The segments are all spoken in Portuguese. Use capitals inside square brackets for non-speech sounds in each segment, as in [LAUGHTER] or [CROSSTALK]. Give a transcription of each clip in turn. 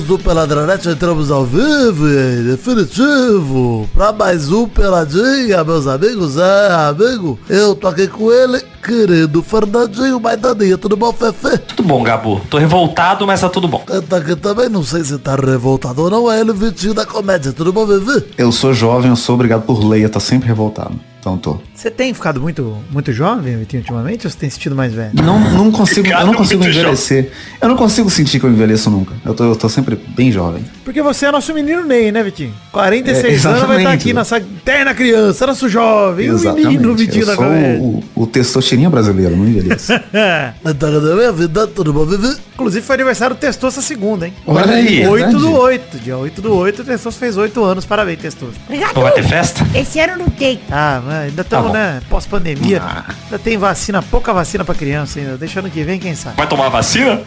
amigos do Peladranete, entramos ao vivo e definitivo para mais um Peladinha, meus amigos. É, amigo, eu tô aqui com ele, querido Fernandinho Maidaninha. Tudo bom, Fefe? Tudo bom, Gabu. Tô revoltado, mas tá tudo bom. Ele tá aqui também, não sei se tá revoltado ou não, é ele, Vitinho da Comédia. Tudo bom, Vivi? Eu sou jovem, eu sou obrigado por lei, eu tô sempre revoltado. Então tô. Você tem ficado muito, muito jovem, Vitinho, ultimamente, ou você tem sentido mais velho? Não, não consigo, eu não Obrigado, consigo muito envelhecer. Eu não consigo sentir que eu envelheço nunca. Eu tô, eu tô sempre bem jovem. Porque você é nosso menino Ney, né, Vitinho? 46 É, anos vai estar exatamente. aqui nossa eterna criança, nosso jovem, o menino Vitinho eu da sou comédia. o, o testosterinha brasileiro, não envelheço. [LAUGHS] Vivi? Inclusive foi aniversário do Testoso segunda, hein? Olha aí, 8 verdade. do 8, dia 8 do 8, o Testoso fez 8 anos, parabéns, Testoso. Obrigado. Não vai ter festa? Esse ano não tem. Ah, mas ainda estamos, né, pós-pandemia, Ah. ainda tem vacina, pouca vacina pra criança ainda, deixa ano que vem, quem sabe. Vai tomar vacina?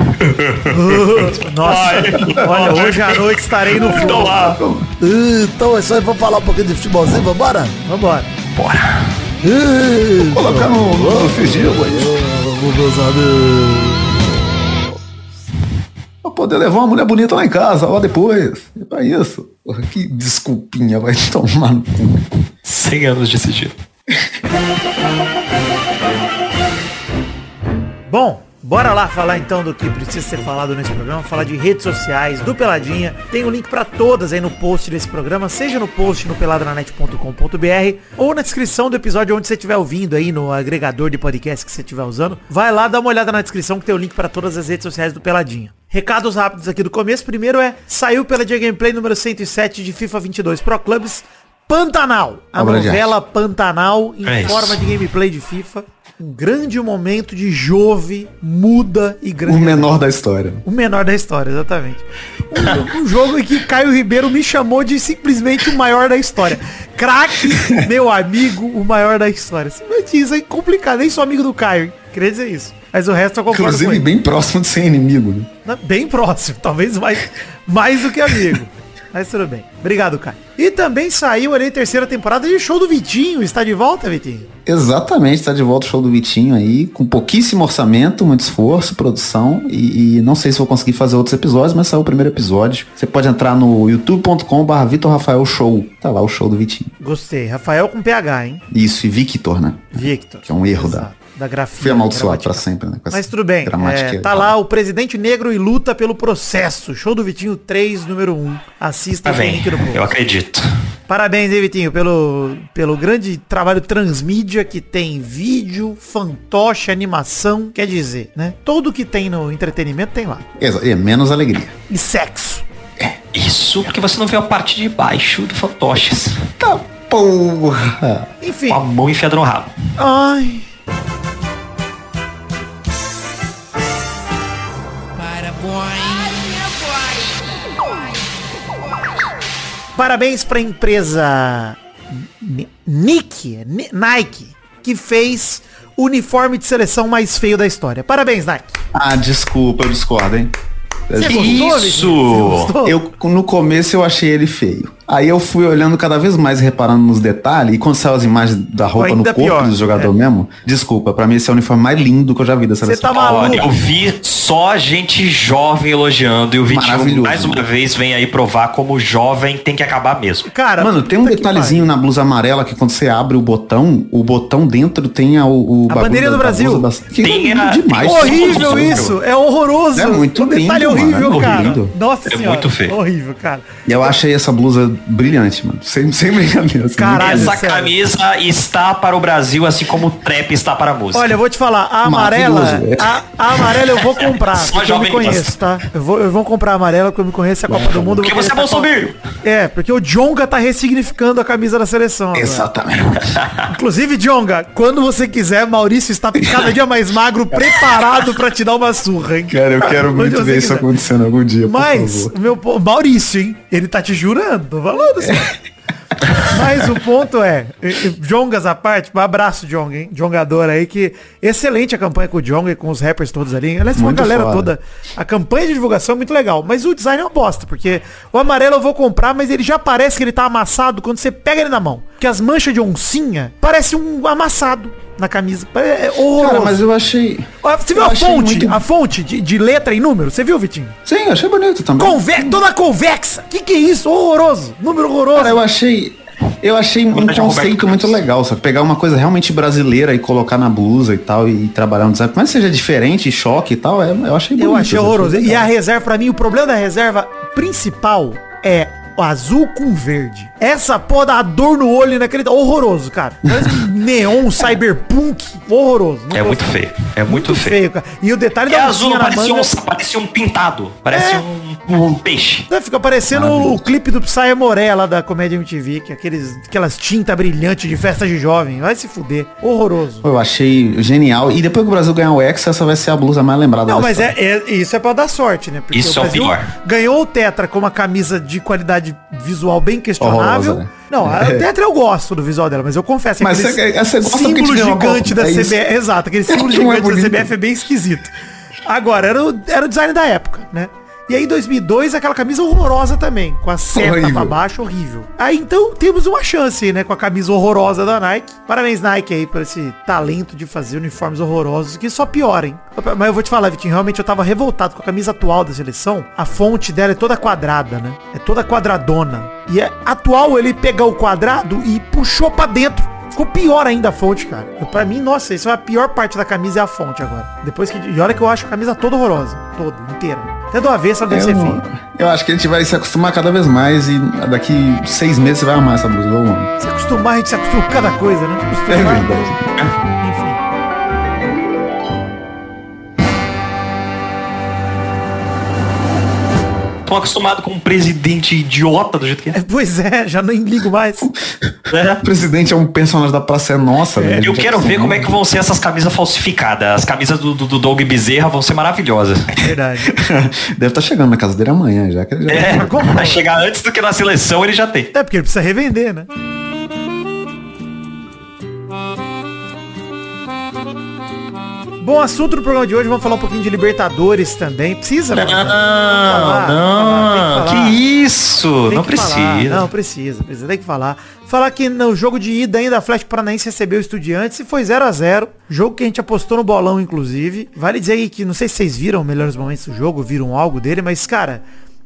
Nossa, Vai. olha, hoje à noite estarei no Então lá. Então é aí, vamos falar um pouquinho de futebolzinho, vambora? Vambora. Bora. Então, Colocar no, no fingir, vamos, meus amigos. Pra poder levar uma mulher bonita lá em casa, ó, depois. É pra isso. Porra, Que desculpinha vai tomar no cu. 100 anos de sigilo. Bom, bora lá falar então do que precisa ser falado nesse programa, falar de redes sociais, do Peladinha. Tem o link pra todas aí no post desse programa, seja no post no peladranet.com.br ou na descrição do episódio onde você estiver ouvindo aí no agregador de podcast que você estiver usando. Vai lá, dá uma olhada na descrição que tem o link pra todas as redes sociais do Peladinha. Recados rápidos aqui do começo. Primeiro é, saiu pela Dia Gameplay número 107 de FIFA 22 Pro Clubs Pantanal. A Obra novela Pantanal em É forma de gameplay de FIFA. Um grande momento de Jove, muda e grande. O menor da história. O menor da história, exatamente. Um, um jogo em que Caio Ribeiro me chamou de simplesmente o maior da história. Craque, meu amigo, o maior da história. Simplesmente isso é complicado. Nem sou amigo do Caio, hein? Queria dizer isso. Mas o resto eu concordo Inclusive, bem próximo de ser inimigo. Né? Bem próximo, talvez mais, mais do que amigo. Mas tudo bem. Obrigado, Caio. E também saiu ali a terceira temporada de Show do Vitinho. Está de volta, Vitinho? Exatamente, tá de volta o show do Vitinho aí, com pouquíssimo orçamento, muito esforço, produção, e, e não sei se vou conseguir fazer outros episódios, mas saiu o primeiro episódio. Você pode entrar no youtube.com.br Vitor Rafael Show. Tá lá o show do Vitinho. Gostei. Rafael com PH, hein? Isso, e Victor, né? Victor. Que é um erro Exato. da grafia. Fui amaldiçoado pra sempre, né? Mas tudo bem. É, tá errada. lá o presidente negro e luta pelo processo. Show do Vitinho 3, número 1. Assista Tá bem. Eu acredito. Parabéns aí, Vitinho, pelo, pelo grande trabalho transmídia que tem vídeo, fantoche, animação. Quer dizer, né? Tudo que tem no entretenimento tem lá. Exa- É, menos alegria. E sexo. Isso porque você não viu a parte de baixo do fantoches. Tá porra. Enfim. Com a mão enfiada no rabo. Ai. Parabéns pra empresa Ni- Nike, Ni- Nike, que fez o uniforme de seleção mais feio da história. Parabéns, Nike. Ah, desculpa, eu discordo, hein? Você Que gostou, isso? Você gostou? Eu, no começo eu achei ele feio. Aí eu fui olhando cada vez mais, reparando nos detalhes, e quando saiu as imagens da roupa no ainda corpo pior, do jogador é. mesmo, desculpa, pra mim esse é o uniforme mais lindo que eu já vi dessa Você tá maluco? Olha, eu vi só gente jovem elogiando e o Vitinho Maravilhoso. mais uma vez vem aí provar como jovem tem que acabar mesmo. Cara, Mano, tem um detalhezinho na blusa amarela que quando você abre o botão, o botão dentro tem a, o, o A da- do da Brasil. blusa da- Que Tem é a- demais. tem Horrível Horrível. isso, é horroroso. É muito um detalhe lindo, horrível, mano, é cara. lindo. Nossa É senhora. muito feio. Horrível, cara. E eu achei essa blusa brilhante, mano. Sem, sem brincadeira. assim, Caralho. Essa sério. camisa está para o Brasil, assim como o trap está para a música. Olha, eu vou te falar, a amarela, é. a, a amarela eu vou comprar, Só porque eu me conheço, tá? Eu vou, eu vou comprar a amarela porque eu me conheço a Copa do Mundo. Porque você é com- É, porque o Jonga tá ressignificando a camisa da seleção. agora. Exatamente. [LAUGHS] Inclusive, Jonga, quando você quiser, Maurício está cada dia mais magro, preparado pra te dar uma surra, hein? Cara, eu quero muito ver isso quiser. acontecendo algum dia, por Mas, meu Maurício, hein? Ele tá te jurando, falando assim. [LAUGHS] Mas o ponto é, Jongas à parte, um abraço, Jonga, hein? Jongador aí, que excelente a campanha com o Jonga e com os rappers todos ali. Aliás, com a Muito galera foda. toda. A campanha de divulgação é muito legal. Mas o design é uma bosta, porque o amarelo eu vou comprar, mas ele já parece que ele tá amassado quando você pega ele na mão. Porque as manchas de oncinha parece um amassado. Na camisa. É horroroso. Cara, mas eu achei. Você viu eu a fonte? muito- A fonte de, de letra e número? Você viu, Vitinho? Sim, eu achei bonito também. Conve toda convexa. Que que é isso? Horroroso. Número horroroso. Cara, eu achei. Eu achei um conceito muito legal, sabe? Pegar uma coisa realmente brasileira e colocar na blusa e tal, e trabalhar no design. Mas seja diferente, choque e tal, é- eu achei bonito. Eu achei horroroso. E a reserva, pra mim, o problema da reserva principal é o azul com verde. Essa porra dá dor no olho naquele. Horroroso, cara. Parece [LAUGHS] neon cyberpunk. Horroroso. Não É gostei. muito feio. É muito, feio. cara. E o detalhe É da azul, parecia manga. um, parecia um pintado. Parece É. um, um peixe. Né, Fica parecendo o, o clipe do Psy Moré lá da comédia MTV, que é aqueles, aquelas tinta brilhante de festa de jovem. Vai se fuder. Horroroso. Eu achei genial. E depois que o Brasil ganhar o Hexa, essa vai ser a blusa mais lembrada Não, da mas história. é, é- isso é pra dar sorte, né? Porque Isso é o pior. ganhou o Tetra com uma camisa de qualidade visual bem questionável. Horrorosa, né? Não, a Tetra eu gosto do visual dela, mas eu confesso Mas você- você gosta símbolo gigante da é. CBF. Exato, aquele [LAUGHS] símbolo Não é gigante da. CBF é bem esquisito. Agora, era o, era o design da época, né? E aí, em 2002, aquela camisa horrorosa também, com a seta Horrível. pra baixo, horrível. Aí, então, temos uma chance, né, com a camisa horrorosa da Nike. Parabéns, Nike, aí, por esse talento de fazer uniformes horrorosos, que só piora, hein? Mas eu vou te falar, Vitinho, realmente eu tava revoltado com a camisa atual da seleção. A fonte dela é toda quadrada, né? É toda quadradona. E é atual ele pegou o quadrado e puxou pra dentro. Ficou pior ainda a fonte, cara. Pra mim, nossa, isso é a pior parte da camisa é a fonte agora. Depois que. E olha que eu acho a camisa toda horrorosa. Toda, inteira. Até do avesso ela deve ser feia. eu acho que a gente vai se acostumar cada vez mais e daqui seis meses você vai amar essa blusa. Se acostumar, a gente se acostuma com cada coisa, né? É Acostumar, verdade. Tô acostumado com um presidente idiota do jeito que é. É, Pois é, já nem ligo mais. É. O presidente é um personagem da Praça é Nossa, velho. A Eu quero ver como é que vão ser essas camisas falsificadas. As camisas do, do, do Doug Bezerra vão ser maravilhosas. Verdade. [LAUGHS] Deve estar chegando na casa dele amanhã, já que ele já... É, como? vai chegar antes do que na seleção ele já tem. É porque ele precisa revender, né? Bom, assunto do programa de hoje, vamos falar um pouquinho de Libertadores também. Precisa, Não, mano? Falar, não, tem que falar. que isso, Tem não que falar. precisa. Não, precisa, precisa, tem que falar. Falar que no jogo de ida ainda, a Flash Paranaense recebeu o Estudiantes e foi 0 a 0 Jogo que a gente apostou no bolão, inclusive. Vale dizer aí que, não sei se vocês viram melhores momentos do jogo, viram algo dele, mas, cara,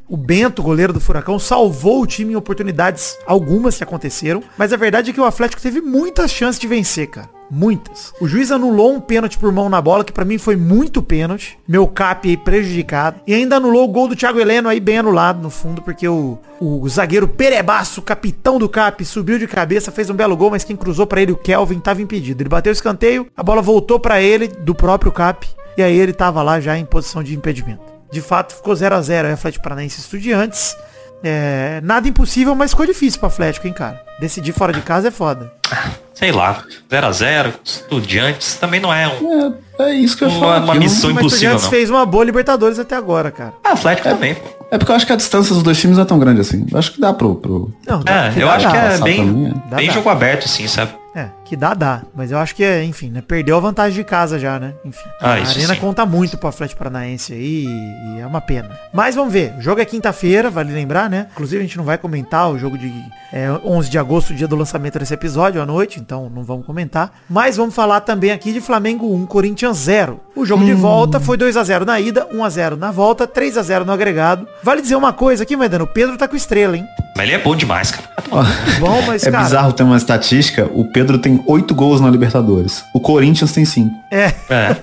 o Bento, goleiro do Furacão, salvou o time em oportunidades algumas que aconteceram. Mas a verdade é que o Atlético teve muitas chances de vencer, cara. Muitas. O juiz anulou um pênalti por mão na bola, que pra mim foi muito pênalti. Meu cap aí prejudicado. E ainda anulou o gol do Thiago Heleno aí bem anulado no fundo, porque o, o zagueiro Perebaço, capitão do cap, subiu de cabeça, fez um belo gol, mas quem cruzou pra ele, o Kelvin, tava impedido. Ele bateu o escanteio, a bola voltou pra ele, do próprio cap, e aí ele tava lá já em posição de impedimento. De fato, ficou 0 a 0 aí Atlético Paranaense e Estudiantes. É, nada impossível, mas ficou difícil pro Atlético, hein, cara. Decidir fora de casa é foda. [LAUGHS] Sei lá, 0x0, estudiantes, também não é um. É, é isso que eu Uma- falo. uma missão não- Mas o impossível, Estudiantes não. fez uma boa Libertadores até agora, cara. Ah, Atlético também, pô. É porque eu acho que a distância dos dois times não é tão grande assim. Eu acho que dá pro... pro... Não, dá- É, eu dá, acho dá. que é bem, também, Dá, bem dá. jogo aberto, assim, sabe? É, que dá, dá. Mas eu acho que é, enfim, né? Perdeu a vantagem de casa já, né? Enfim. Ah, a Arena sim. conta muito pro Atlético Paranaense aí e, é uma pena. Mas vamos ver. O jogo é quinta-feira, vale lembrar, né? Inclusive a gente não vai comentar o jogo de é, 11 de agosto, dia do lançamento desse episódio, à noite, então não vamos comentar. Mas vamos falar também aqui de Flamengo 1, Corinthians 0. O jogo de volta foi 2 a 0 na ida, 1 a 0 na volta, 3 a 0 no agregado. Vale dizer uma coisa aqui, Maidano, o Pedro tá com estrela, hein? Mas ele é bom demais, cara. [LAUGHS] Bom, mas é cara, bizarro ter uma estatística. O Pedro tem oito gols na Libertadores. O Corinthians tem cinco. É. É.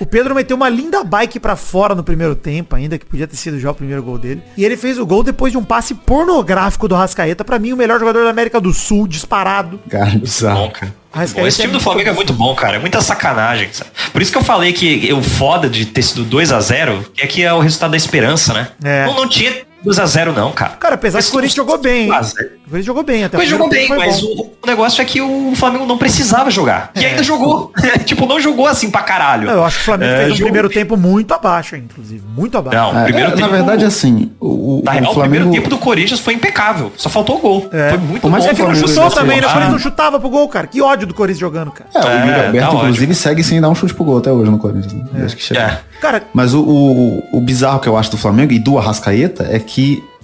O Pedro meteu uma linda bike pra fora no primeiro tempo, ainda que podia ter sido já o primeiro gol dele. E ele fez o gol depois de um passe pornográfico do Rascaeta, Pra mim o melhor jogador da América do Sul, disparado. Cara, bizarro. cara. Bom, esse é time do muito Flamengo é muito bom, cara. É muita sacanagem. sabe? Por isso que eu falei que o foda de ter sido 2x0 é que é o resultado da esperança, né? É. Não, não tinha 2x0 não, cara. Cara, apesar que o Corinthians jogou bem, hein? O Corinthians jogou bem até. Mas o jogou bem, mas o, o negócio é que o Flamengo não precisava jogar. E É. ainda jogou. [LAUGHS] tipo, não jogou assim pra caralho. Não, eu acho que o Flamengo É, fez um jogou- primeiro tempo muito abaixo, inclusive. Muito abaixo. Não, É, primeiro é, tempo, na verdade, assim, o, o, Na real, o o primeiro Flamengo... tempo do Corinthians foi impecável. Só faltou o gol. É. Foi muito mais bom. que É que não Flamengo chutou também, né? O. Corinthians não chutava pro gol, cara. Que ódio do Corinthians jogando, cara. É, o Yuri É, Alberto, tá inclusive, segue sem dar um chute pro gol até hoje no Corinthians. Né? Que. É. Cara, Mas o, o, o bizarro que eu acho do Flamengo e do Arrascaeta é que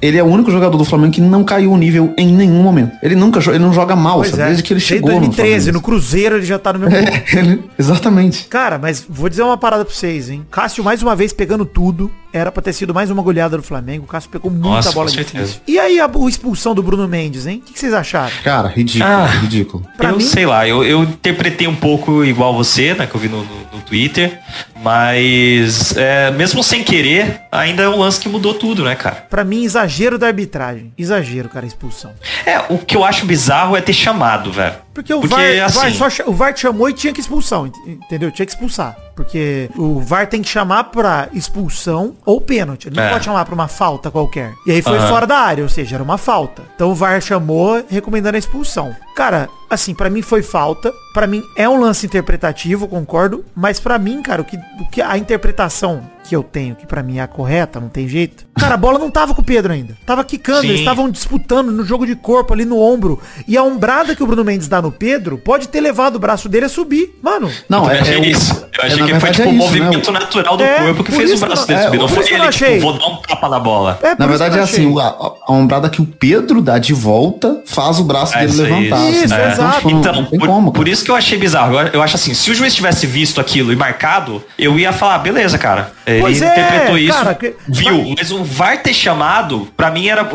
ele é o único jogador do Flamengo que não caiu o nível em nenhum momento. Ele nunca ele não joga mal, Pois sabe? é. Desde que ele Desde chegou 2013, no no Cruzeiro ele já tá no mesmo. [LAUGHS] É, ele- exatamente. Cara, mas vou dizer uma parada pra vocês, hein? Cássio mais uma vez pegando tudo. Era pra ter sido mais uma goleada do Flamengo. O Cássio pegou muita Nossa, bola difícil. E aí a, a expulsão do Bruno Mendes, hein? O que, que vocês acharam? Cara, ridículo, Ah. ridículo. Pra eu mim- sei lá, eu, eu interpretei um pouco igual você, né? Que eu vi no, no- no Twitter. Mas é, mesmo sem querer, ainda é um lance que mudou tudo, né, cara? Pra mim, exagero da arbitragem. Exagero, cara, a expulsão. É, o que eu acho bizarro é ter chamado, velho. Porque o Porque, VAR, o VAR assim- só cha- o VAR chamou e tinha que expulsão, ent- entendeu? Tinha que expulsar. Porque o VAR tem que chamar pra expulsão ou pênalti. Ele não É. pode chamar pra uma falta qualquer. E aí foi Aham. fora da área, ou seja, era uma falta. Então o VAR chamou recomendando a expulsão. Cara, assim, pra mim foi falta. Pra mim é um lance interpretativo, concordo. Mas pra mim, cara, o que, o que a interpretação que eu tenho, que pra mim é a correta, não tem jeito. Cara, a bola não tava com o Pedro ainda. Tava quicando, Sim. eles estavam disputando no jogo de corpo ali no ombro. E a ombrada que o Bruno Mendes dá no Pedro pode ter levado o braço dele a subir. Mano, Não, é, é isso. Eu é, achei na que foi verdade, tipo é o isso, né? movimento natural do É, corpo que fez o braço dele não- subir. é, Não foi isso que eu ele, não tipo, achei. vou dar um tapa na bola. é Na verdade é assim, a, a ombrada que o Pedro dá de volta faz o braço É, dele levantar. Isso, assim. exato. Então, por, como. por isso que eu achei bizarro. Eu, eu acho assim, se o juiz tivesse visto aquilo e marcado, eu ia falar, beleza, cara. Ele Pois é, interpretou isso, cara, que- viu. Mas o VAR ter chamado, pra mim era.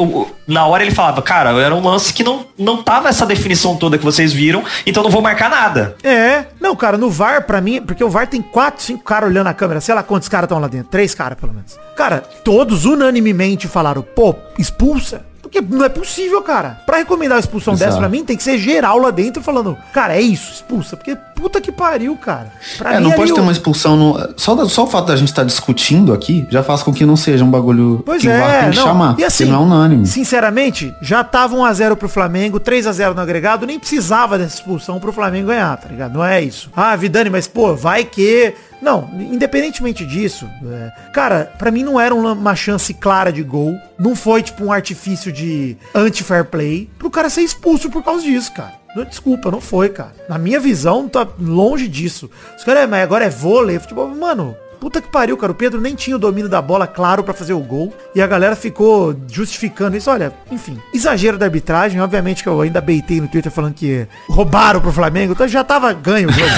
na hora ele falava, cara, era um lance que não, não tava essa definição toda que vocês viram, então não vou marcar nada. É, não, cara, no VAR, pra mim, porque o VAR tem quatro, cinco caras olhando a câmera, sei lá quantos caras estão lá dentro, três caras pelo menos. Cara, todos unanimemente falaram, pô, expulsa. Porque não é possível, cara. Pra recomendar a expulsão Exato. dessa pra mim, tem que ser geral lá dentro falando, cara, é isso, expulsa. Porque puta que pariu, cara. Pra É, mim, não pode ter o- uma expulsão no. Só, só o fato da gente estar discutindo aqui já faz com que não seja um bagulho Pois que o VAR é, tem que não. chamar. E assim, não é unânime. sinceramente, já tava 1x0 pro Flamengo, 3x0 no agregado, nem precisava dessa expulsão pro Flamengo ganhar, tá ligado? Não é isso. Ah, Vidani, mas pô, vai que... Não, independentemente disso, é, cara, pra mim não era uma chance clara de gol, não foi tipo um artifício de anti-fair play pro cara ser expulso por causa disso, cara. Desculpa, não foi, cara. Na minha visão, tá longe disso. Os caras, "É, mas agora é vôlei, futebol. Mano, Puta que pariu, cara. O Pedro nem tinha o domínio da bola claro pra fazer o gol. E a galera ficou justificando isso. Olha, enfim, exagero da arbitragem. Obviamente que eu ainda beitei no Twitter falando que roubaram pro Flamengo. Então já tava ganho o jogo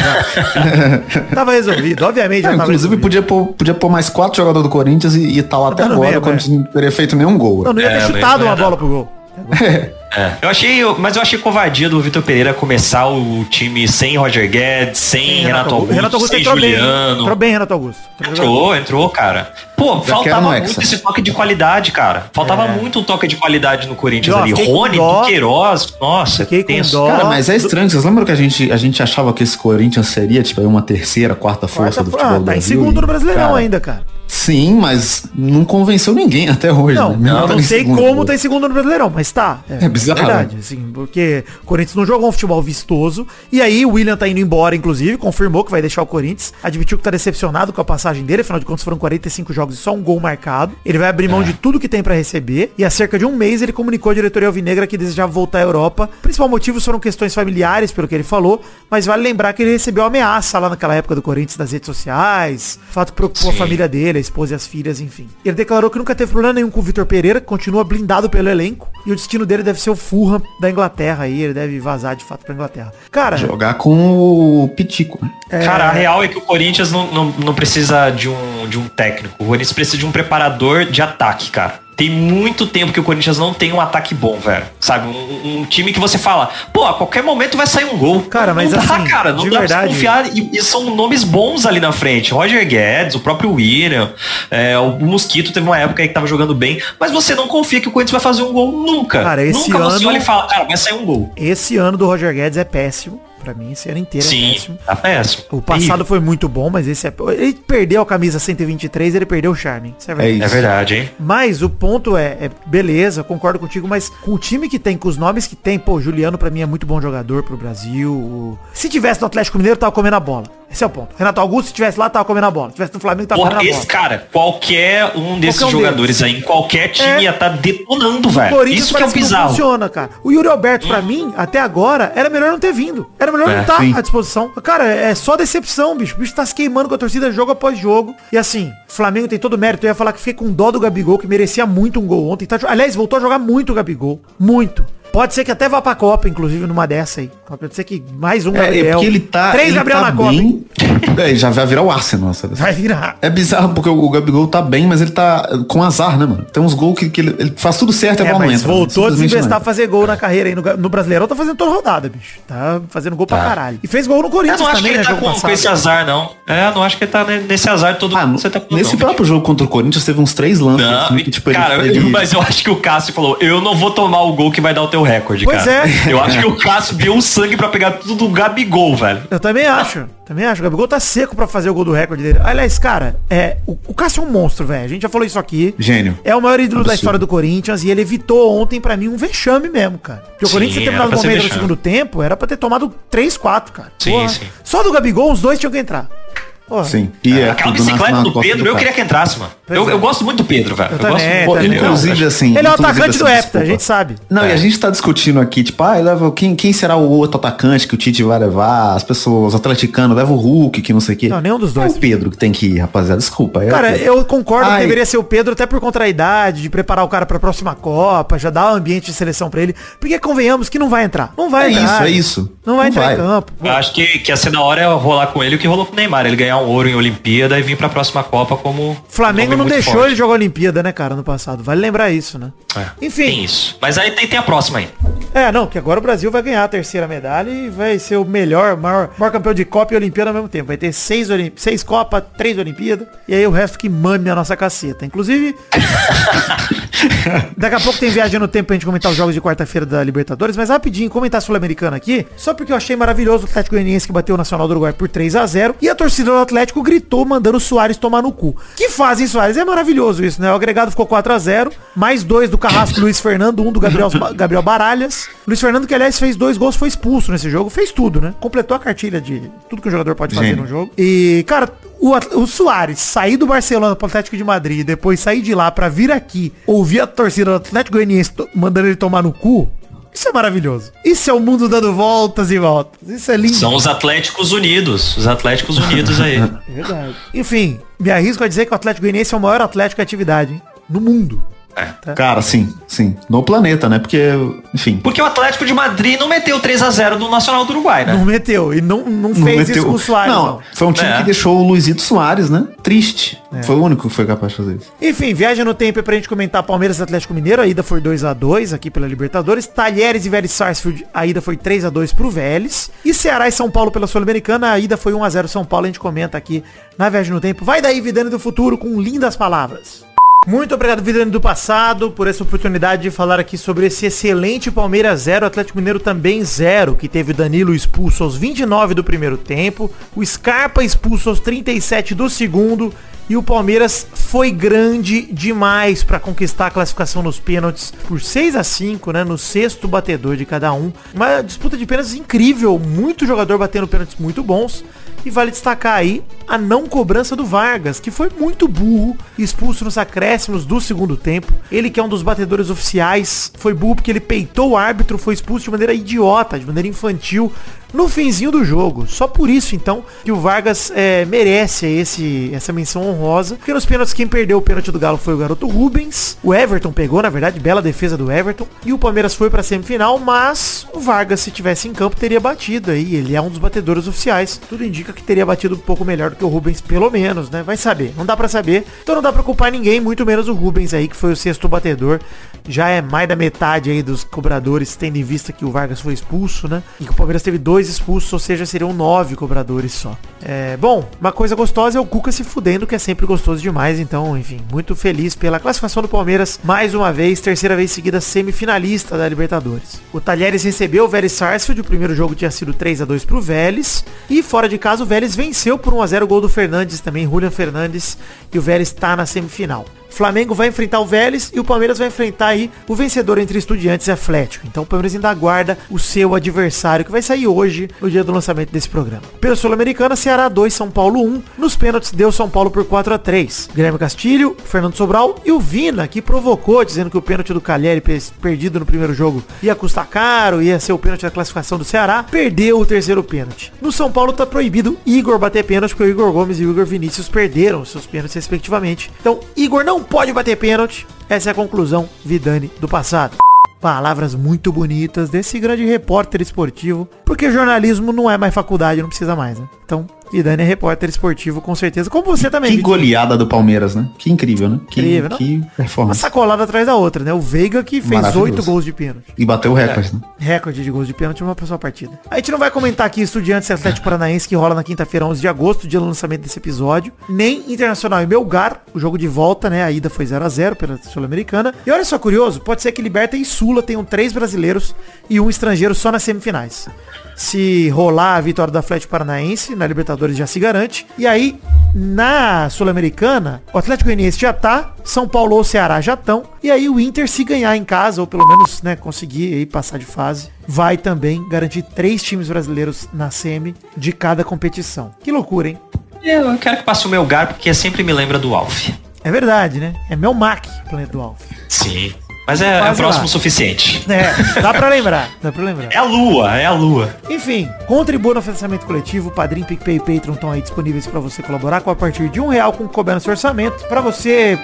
[LAUGHS] tava resolvido. Obviamente já É, tava inclusive resolvido. podia pôr, podia pôr mais quatro jogadores do Corinthians e, e tá lá até agora, quando é. não teria feito nenhum gol. Não, não ia ter É, chutado uma ganhar bola pro gol. É. Eu achei, mas eu achei covardia do Vitor Pereira começar o time sem Roger Guedes, sem Renato Augusto, Renato Augusto sem entrou bem. Juliano. Entrou bem, Renato Augusto. Entrou, entrou, cara. Pô, quero faltava muito Hexa. esse toque de qualidade, cara. Faltava muito um toque de qualidade no Corinthians É. E, ó, ali. Rony, dó. Duqueiroz, nossa, Fiquei com tenso. dó. Cara, mas é estranho. Vocês lembram que a gente, a gente achava que esse Corinthians seria, tipo, uma terceira, quarta força Quarta- do futebol ah, do tá em Brasil? segundo no Brasileirão cara, ainda, cara. Sim, mas não convenceu ninguém até hoje. Não, né? Tá não em sei segundo. como tá em segundo no Brasileirão, mas tá. É bizarro. Verdade, assim, porque o Corinthians não jogou um futebol vistoso. E aí o William tá indo embora, inclusive, confirmou que vai deixar o Corinthians. Admitiu que tá decepcionado com a passagem dele, afinal de contas foram 45 jogos e só um gol marcado. Ele vai abrir mão de tudo que tem pra receber. E há cerca de um mês ele comunicou à diretoria alvinegra que desejava voltar à Europa. O principal motivo foram questões familiares, pelo que ele falou. Mas vale lembrar que ele recebeu ameaça lá naquela época do Corinthians das redes sociais. Fato que preocupou a Sim. família dele, a esposa e as filhas, enfim. Ele declarou que nunca teve problema nenhum com o Vitor Pereira, que continua blindado pelo elenco. E o destino dele deve ser o Fulham da Inglaterra aí. Ele deve vazar de fato pra Inglaterra. Cara, Jogar com o Pitico. né? Cara, a real é que o Corinthians não, não, não precisa de um, de um técnico. O Corinthians precisa de um preparador de ataque, cara. Tem muito tempo que o Corinthians não tem um ataque bom, velho. Sabe? Um, um time que você fala, pô, a qualquer momento vai sair um gol. Cara, mas não dá, assim, cara, não de dá verdade- pra confiar. E, e são nomes bons ali na frente. Roger Guedes, o próprio William, é, o Mosquito teve uma época aí que tava jogando bem. Mas você não confia que o Corinthians vai fazer um gol nunca. Cara, esse nunca você ano- olha e fala, cara, vai sair um gol. esse ano do Roger Guedes é péssimo. Pra mim, esse ano inteiro é Sim, péssimo. tá péssimo. O passado Terrível. foi muito bom, mas esse é... Ele perdeu a camisa 123, ele perdeu o charme. Isso é verdade. isso. É verdade, hein? Mas o ponto é, é, beleza, concordo contigo, mas com o time que tem, com os nomes que tem, pô, Juliano pra mim é muito bom jogador pro Brasil. o- Se tivesse no Atlético Mineiro, tava comendo a bola. Esse é o ponto. Renato Augusto, se tivesse lá, tava comendo a bola. Se tivesse no Flamengo, tava Porra, comendo a esse bola. cara, qualquer um desses Qualquer um jogadores aí, em qualquer time, É. ia tá detonando, velho. Isso que é o bizarro. funciona, cara. O Yuri Alberto, pra mim, até agora, era melhor não ter vindo. Era melhor É, não estar sim. à disposição. Cara, é só decepção, bicho. O bicho tá se queimando com a torcida jogo após jogo. E assim, Flamengo tem todo o mérito. Eu ia falar que fiquei com dó do Gabigol, que merecia muito um gol ontem. Tá aliás, voltou a jogar muito o Gabigol. Muito. Pode ser que até vá pra Copa, inclusive, numa dessa aí. Pode ser que mais um É, é Gabriel. porque ele tá. Três ele Gabriel tá na Copa. bem. [LAUGHS] É, já vai virar o Arsenal, sabe? Vai virar. É bizarro porque o Gabigol tá bem, mas ele tá com azar, né, mano? Tem uns gols que, que ele, ele faz tudo certo e a É, bola não entra. voltou a desinvestar a fazer gol na carreira aí. No, no Brasileirão tá fazendo toda rodada, bicho. Tá fazendo gol pra caralho. E fez gol no Eu Corinthians não acho que também, ele né, tá com, com esse azar, não. É, não acho que ele tá ne- nesse azar todo Ah, que você tá falando, nesse não. próprio jogo contra o Corinthians teve uns três lances. Não, assim, que, tipo, ele- cara, ele- [LAUGHS] mas eu acho que o Cássio falou, eu não vou tomar o gol que vai dar o teu recorde, Pois cara. é. Eu acho que o Cássio deu um sangue pra pegar tudo do Gabigol, velho. Eu também acho. Também acho. O Gabigol tá seco pra fazer o gol do recorde dele. Aliás, cara, é, o, o Cássio é um monstro, velho. A gente já falou isso aqui. Gênio. É o maior ídolo da Absurdo. história do Corinthians e ele evitou ontem pra mim um vexame mesmo, cara. Porque o Sim, Corinthians ter terminado no momento do segundo tempo, era pra ter tomado 3, 4, cara. Sim, sim. Só do Gabigol, os dois tinham que entrar. Porra. Sim. E é Aquela bicicleta do Pedro, eu cara. queria que entrasse, mano. Eu, é. eu gosto muito do Pedro, velho. Eu Eu, gosto também, também. inclusive, assim. Ele é o atacante do assim, Hepta, a desculpa. gente sabe. Não, É. e a gente tá discutindo aqui, tipo, ah, leva, quem, quem será o outro atacante que o Tite vai levar? As pessoas, os atleticanos, leva o Hulk, que não sei o quê. Não, nenhum dos dois. É o Pedro que tem que ir, rapaziada. Desculpa. é Cara, eu concordo que Ai. deveria ser o Pedro até por contra a idade, de preparar o cara pra próxima Copa, já dar um ambiente de seleção pra ele. Porque convenhamos que não vai entrar. Não vai É entrar. isso, é isso. Não vai Não entrar vai. em campo. Eu acho que, que ia ser na hora é rolar com ele o que rolou com o Neymar. Ele ganhar um ouro em Olimpíada e vir pra próxima Copa como. Flamengo não deixou forte. ele jogar a Olimpíada, né, cara, no passado. Vale lembrar isso, né? É, Enfim. Tem isso. Mas aí tem, tem a próxima aí. É, não, que agora o Brasil vai ganhar a terceira medalha e vai ser o melhor, maior, maior campeão de Copa e Olimpíada ao mesmo tempo. Vai ter seis, Olim- seis Copas, três Olimpíadas, e aí o resto que mame a nossa caceta. Inclusive, [LAUGHS] [LAUGHS] daqui a pouco tem viagem no tempo pra gente comentar os jogos de quarta-feira da Libertadores, mas rapidinho, comentar Sul-Americana aqui, só porque eu achei maravilhoso o Atlético Goianiense que bateu o Nacional do Uruguai por 3 a 0 e a torcida do Atlético gritou mandando o Soares tomar no cu. Que fazem Soares? É maravilhoso isso, né? O agregado ficou 4 a 0 mais dois do Carrasco Luiz Fernando, um do Gabriel, [LAUGHS] Gabriel Baralhas. Luiz Fernando, que aliás fez dois gols, foi expulso nesse jogo, fez tudo, né? Completou a cartilha de tudo que o jogador pode fazer Gênio. no jogo. E, cara, o, o Soares sair do Barcelona pro Atlético de Madrid e depois sair de lá pra vir aqui ouvir a torcida do Atlético Goianiense mandando ele tomar no cu, isso é maravilhoso. Isso é o mundo dando voltas e voltas. Isso é lindo. São os Atléticos Unidos. Os Atléticos Unidos aí. [LAUGHS] É verdade. Enfim, me arrisco a dizer que o Atlético Goianiense é o maior Atlético de atividade, hein? No mundo. Cara, sim, sim. No planeta, né? Porque, enfim. Porque o Atlético de Madrid não meteu 3 a 0 no Nacional do Uruguai, né? Não meteu. E não, não não fez meteu- isso com o Soares, não, não. foi um time É. que deixou o Luizito Soares, né? Triste. É. Foi o único que foi capaz de fazer isso. Enfim, viagem no tempo é pra gente comentar Palmeiras e Atlético Mineiro. A ida foi 2 a 2 aqui pela Libertadores. Talheres e Vélez Sarsfield, a ida foi 3 a 2 pro Vélez. E Ceará e São Paulo pela Sul-Americana, a ida foi 1 a 0 São Paulo. A gente comenta aqui na viagem no tempo. Vai daí, Vidane do Futuro, com lindas palavras. Muito obrigado, Vidane do passado, por essa oportunidade de falar aqui sobre esse excelente Palmeiras 0, Atlético Mineiro também 0, que teve o Danilo expulso aos 29 do primeiro tempo, o Scarpa expulso aos 37 do segundo, e o Palmeiras foi grande demais para conquistar a classificação nos pênaltis por 6 a 5 né? No sexto batedor de cada um. Uma disputa de pênaltis incrível, muito jogador batendo pênaltis muito bons. E vale destacar aí a não cobrança do Vargas, que foi muito burro, expulso nos acréscimos do segundo tempo. Ele que é um dos batedores oficiais, foi burro porque ele peitou o árbitro, foi expulso de maneira idiota, de maneira infantil, no finzinho do jogo. Só por isso, então, que o Vargas é, merece esse, essa menção honrosa. Porque nos pênaltis, quem perdeu o pênalti do Galo foi o garoto Rubens. O Everton pegou, na verdade, bela defesa do Everton. E o Palmeiras foi pra semifinal, mas o Vargas, se tivesse em campo, teria batido aí. Ele é um dos batedores oficiais. Tudo indica que teria batido um pouco melhor do que o Rubens, pelo menos, né? Vai saber. Não dá pra saber. Então não dá pra culpar ninguém, muito menos o Rubens aí, que foi o sexto batedor. Já é mais da metade aí dos cobradores, tendo em vista que o Vargas foi expulso, né? E que o Palmeiras teve dois expulsos, ou seja, seriam nove cobradores só. É, bom, uma coisa gostosa é o Cuca se fudendo, que é sempre gostoso demais. Então, enfim, muito feliz pela classificação do Palmeiras, mais uma vez, terceira vez seguida semifinalista da Libertadores. O Talheres recebeu o Vélez Sarsfield, o primeiro jogo tinha sido 3 a 2 pro Vélez, e fora de casa o Vélez venceu por 1 a 0 o gol do Fernandes também, Julian Fernandes, e o Vélez tá na semifinal. Flamengo vai enfrentar o Vélez e o Palmeiras vai enfrentar aí o vencedor entre Estudiantes e Atlético. Então o Palmeiras ainda aguarda o seu adversário que vai sair hoje, no dia do lançamento desse programa. Pela Sul-Americana, Ceará 2, São Paulo 1. Nos pênaltis deu São Paulo por 4 a 3 Guilherme Castilho, Fernando Sobral e o Vina, que provocou, dizendo que o pênalti do Calheri perdido no primeiro jogo ia custar caro, ia ser o pênalti da classificação do Ceará, perdeu o terceiro pênalti. No São Paulo tá proibido Igor bater pênalti, porque o Igor Gomes e o Igor Vinícius perderam seus pênaltis respectivamente. Então, Igor não pode bater pênalti. Essa é a conclusão Vidani do passado. Palavras muito bonitas desse grande repórter esportivo, porque jornalismo não é mais faculdade, não precisa mais, né? Então, e Dani é repórter esportivo, com certeza. Como você também. Que goleada do Palmeiras, né? Que incrível, né? Que, incrível, não? que performance. Uma sacolada atrás da outra, né? O Veiga que fez oito gols de pênalti. E bateu o recorde, é. né? Recorde de gols de pênalti numa pessoa partida. A gente não vai comentar aqui Estudiantes e Atlético Paranaense que rola na quinta-feira, 11 de agosto, dia do lançamento desse episódio. Nem Internacional e Belgar, o jogo de volta, né? A ida foi 0 a 0 pela Sul-Americana. E olha só curioso, pode ser que Liberta e Sula tenham três brasileiros e um estrangeiro só nas semifinais. Se rolar a vitória do Atlético Paranaense, na Libertadores já se garante. E aí, na Sul-Americana, o Atlético Goianiense já tá, São Paulo ou Ceará já estão. E aí o Inter, se ganhar em casa, ou pelo menos né, conseguir aí passar de fase, vai também garantir três times brasileiros na semi de cada competição. Que loucura, hein? Eu quero que passe o meu gar, porque sempre me lembra do Alf. É verdade, né? É meu Mac, planeta do Alf. Sim. Mas é, é próximo o suficiente. É, dá pra lembrar, dá pra lembrar. É a lua, é a lua. Enfim, contribua no financiamento coletivo, Padrim, PicPay e Patreon estão aí disponíveis para você colaborar com a partir de um real com couber no seu orçamento, para você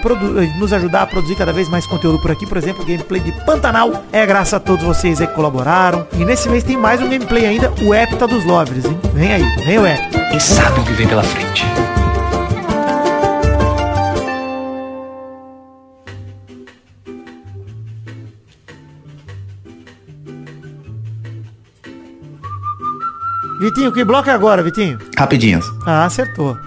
nos ajudar a produzir cada vez mais conteúdo por aqui, por exemplo, gameplay de Pantanal, é graças a todos vocês aí que colaboraram. E nesse mês tem mais um gameplay ainda, o Epta dos Lovers, hein? Vem aí, vem o Epta. Quem sabe o que vem pela frente. Vitinho, que bloco é agora, Vitinho? Rapidinho. Ah, acertou.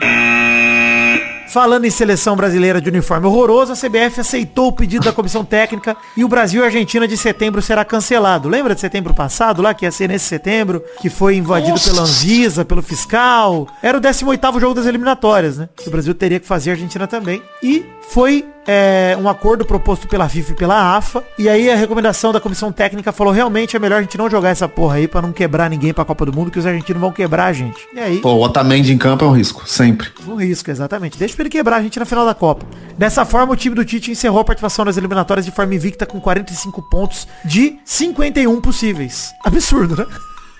Falando em seleção brasileira de uniforme horroroso, a CBF aceitou o pedido da comissão técnica e o Brasil e a Argentina de setembro será cancelado. Lembra de setembro passado lá, que ia ser nesse setembro, que foi invadido Nossa. pela Anvisa, pelo fiscal? Era o 18º jogo das eliminatórias, né? O Brasil teria que fazer a Argentina também. E foi é, um acordo proposto pela FIFA e pela AFA. E aí a recomendação da comissão técnica falou, realmente é melhor a gente não jogar essa porra aí pra não quebrar ninguém pra Copa do Mundo, que os argentinos vão quebrar a gente. E aí... Pô, o Otamendi em campo é um risco, sempre. Um risco, exatamente. Deixa pra ele quebrar a gente na final da Copa. Dessa forma, o time do Tite encerrou a participação nas eliminatórias de forma invicta com 45 pontos de 51 possíveis. Absurdo, né?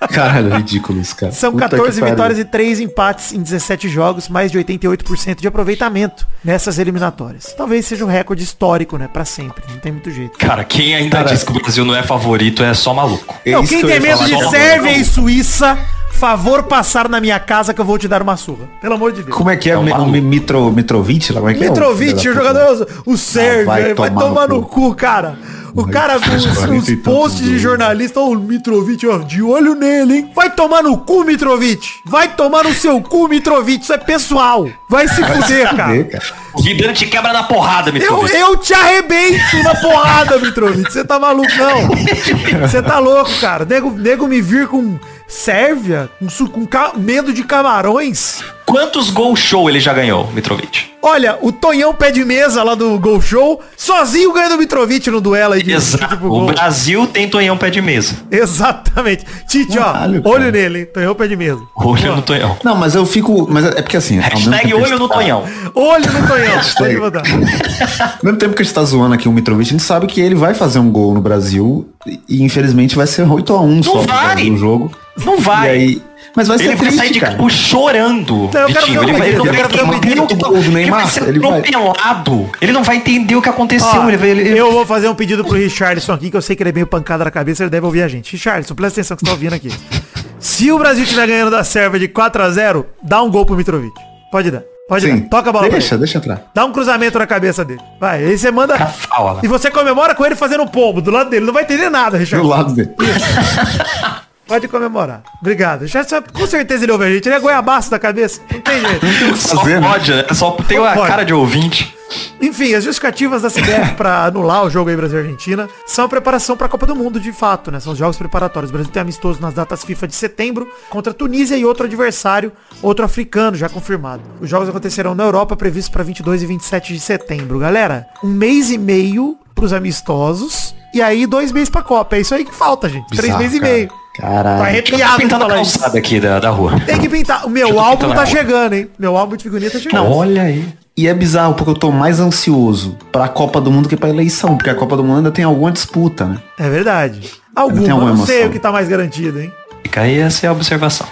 Caralho, ridículos, cara. São Puta 14 vitórias e 3 empates em 17 jogos, mais de 88% de aproveitamento nessas eliminatórias. Talvez seja um recorde histórico, né? Pra sempre. Não tem muito jeito. Cara, quem ainda cara, diz que o Brasil não é favorito é só maluco. Não, é quem que tem medo de Sérvia e Suíça favor passar na minha casa que eu vou te dar uma surra. Pelo amor de Deus. Como é que é, é o Mitro, Mitrovic lá? Como é que Mitrovic, é o, o jogador, o Sérvio, ah, vai, vai, tomar, no, no cu, cara. O cara, os, os posts de jornalista, ó, o Mitrovic, ó, de olho nele, hein? Vai tomar no cu, Mitrovic. Vai tomar no seu cu, Mitrovic. Isso é pessoal. Vai se fuder, cara. cara. O Vidano te quebra na porrada, Mitrovic. Eu, eu te arrebento na porrada, Mitrovic. Você tá maluco, não. [LAUGHS] Você tá louco, cara. Nego, nego me vir com Sérvia, com, com medo de camarões. Quantos gol show ele já ganhou, Mitrovic? Olha, o Tonhão pé de mesa lá do Gol Show, sozinho ganha do Mitrovic no duelo aí de Exato. Tipo, o Brasil tem Tonhão pé de mesa. Exatamente. Tite, ó, olho nele, hein? Tonhão pé de mesa. Olho no Tonhão. Não, mas eu fico. Mas é porque assim. Hashtag olho no Tonhão. Olho no Tonhão. Pode. Ao mesmo tempo que a gente tá zoando aqui o Mitrovic, a gente sabe que ele vai fazer um gol no Brasil e infelizmente vai ser 8x1 só no jogo. Não vai. E aí, mas vai ser ele triste, vai sair de campo chorando. Não, eu quero ele vai, ele, vai, ele vai ser ele atropelado. Ele não vai entender o que aconteceu. Ó, ele vai, ele... Eu vou fazer um pedido pro Richardson aqui, que eu sei que ele é meio pancada na cabeça, ele deve ouvir a gente. Richardson, presta atenção que você tá ouvindo aqui. Se o Brasil estiver ganhando da Sérvia de 4x0, dá um gol pro Mitrovic. Pode dar. Pode Sim. dar. Toca a bola Deixa, deixa entrar. Dá um cruzamento na cabeça dele. Vai, aí você manda. Fala. E você comemora com ele fazendo um pombo do lado dele. Não vai entender nada, Richard. Do lado dele. [LAUGHS] Pode comemorar. Obrigado. Já, com certeza ele ouve a gente. Ele é goiabaço da cabeça. Não tem jeito. Só pode, né? Só tem uma cara de ouvinte. Enfim, as justificativas da CBF pra anular o jogo aí Brasil e Argentina são a preparação pra Copa do Mundo, de fato, né? São os jogos preparatórios. O Brasil tem amistoso nas datas FIFA de setembro contra a Tunísia e outro adversário, outro africano, já confirmado. Os jogos acontecerão na Europa, previstos pra 22 e 27 de setembro. Galera, um mês e meio pros amistosos e aí dois meses pra Copa. É isso aí que falta, gente. Três Bizarro, meses e cara. Meio. Tá Caralho. arrepiado Pintando a calçada aqui da, da rua. Tem que pintar. O meu álbum tá chegando, hein? Meu álbum de figurinha tá chegando. Não, olha aí. E é bizarro porque eu tô mais ansioso pra Copa do Mundo que pra eleição, porque a Copa do Mundo ainda tem alguma disputa, né? É verdade. Tem Alguma, alguma não sei o que tá mais garantido, hein? Fica aí essa é a observação.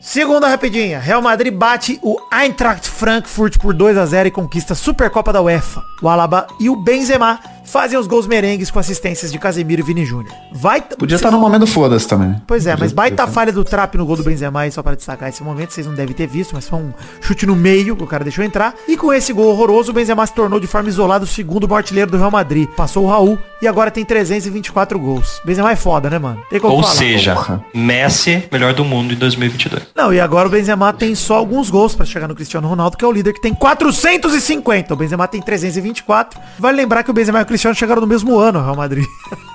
Segunda rapidinha. Real Madrid bate o Eintracht Frankfurt por 2 a 0 e conquista a Supercopa da UEFA. O Alaba e o Benzema fazem os gols merengues com assistências de Casemiro e Vini Júnior. Vai Podia estar no momento foda-se também. Pois é, Podia- mas baita falha do Trap no gol do Benzema só para destacar esse momento, vocês não devem ter visto, mas foi um chute no meio que o cara deixou entrar. E com esse gol horroroso, o Benzema se tornou de forma isolada o segundo maior artilheiro do Real Madrid. Passou o Raul e agora tem 324 gols. Benzema é foda, né, mano? Tem como Ou falar. seja, porra. Messi, melhor do mundo em 2022. Não, e agora o Benzema tem só alguns gols pra chegar no Cristiano Ronaldo, que é o líder que tem 450. O Benzema tem 324. Vale lembrar que o Benzema o Cristiano chegaram no mesmo ano ao Real Madrid.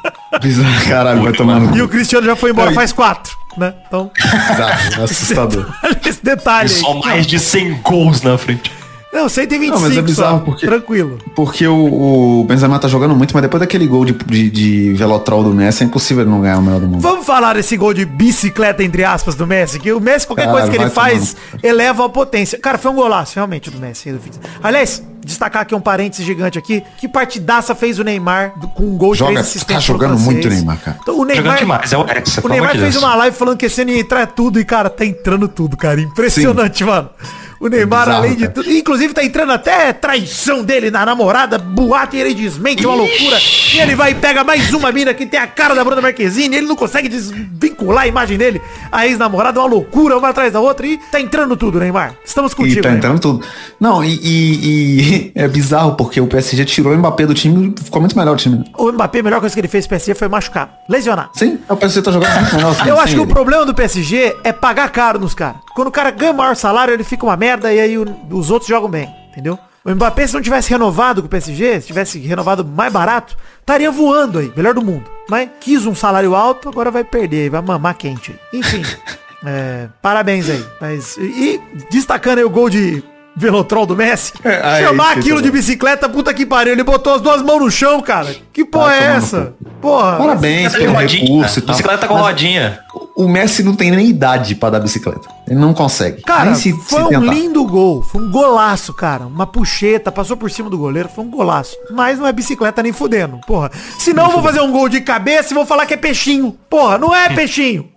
[LAUGHS] Caralho, vai tomar no E o Cristiano já foi embora faz quatro, né? Então, Bizarro, assustador. olha [LAUGHS] esse detalhe E só mais de 100 gols na frente. Não, 125 Não, mas é bizarro só. porque- Tranquilo. Porque o, o Benzema tá jogando muito, mas depois daquele gol de, de, de velotrol do Messi, é impossível ele não ganhar o melhor do mundo. Vamos falar desse gol de bicicleta, entre aspas, do Messi, que o Messi, qualquer Cara, coisa que ele faz, eleva a potência. Cara, foi um golaço, realmente, do Messi. de- Aliás, destacar aqui um parênteses gigante aqui, que partidaça fez o Neymar com um gol de Joga- três tá assistências pro jogando muito o Neymar, cara. Então, o Neymar, Jogando demais, é o Hexa, o Neymar de fez Deus. uma live falando que esse ano ia entrar tudo e, cara, tá entrando tudo, cara. Impressionante, mano. O Neymar, bizarro, além de tudo. Inclusive, tá entrando até traição dele na namorada, boato e ele desmente uma loucura. E ele vai e pega mais uma mina que tem a cara da Bruna Marquezine. Ele não consegue desvincular a imagem dele. A ex-namorada, uma loucura, uma atrás da outra. E tá entrando tudo, Neymar. Estamos E contigo, tá Neymar. entrando tudo. Não, e, e- e [LAUGHS] é bizarro, porque o PSG tirou o Mbappé do time e ficou muito melhor o time. O Mbappé, a melhor coisa que ele fez pro PSG foi machucar, lesionar. Sim, o PSG tá jogando muito melhor. Eu acho que o ele. problema do PSG é pagar caro nos caras. Quando o cara ganha o maior salário, ele fica uma merda e aí os outros jogam bem, entendeu? O Mbappé, se não tivesse renovado com o PSG, se tivesse renovado mais barato, estaria voando aí, melhor do mundo. Mas quis um salário alto, agora vai perder, vai mamar quente. Enfim, [LAUGHS] é, parabéns aí. Mas, e, e destacando aí o gol de Velotrol do Messi, É, chamar aquilo de tô- bicicleta, puta que pariu, ele botou as duas mãos no chão, cara. Que porra é essa? Porra. Parabéns pelo rodinha, recurso e tal. bicicleta com Mas rodinha. O Messi não tem nem idade pra dar bicicleta. Ele não consegue. Cara, se, foi se um lindo gol. Foi um golaço, cara. Uma puxeta, passou por cima do goleiro, foi um golaço. Mas não é bicicleta nem fudendo. Porra. Se não, eu vou fazer um gol de cabeça e vou falar que é peixinho. Porra, não é peixinho.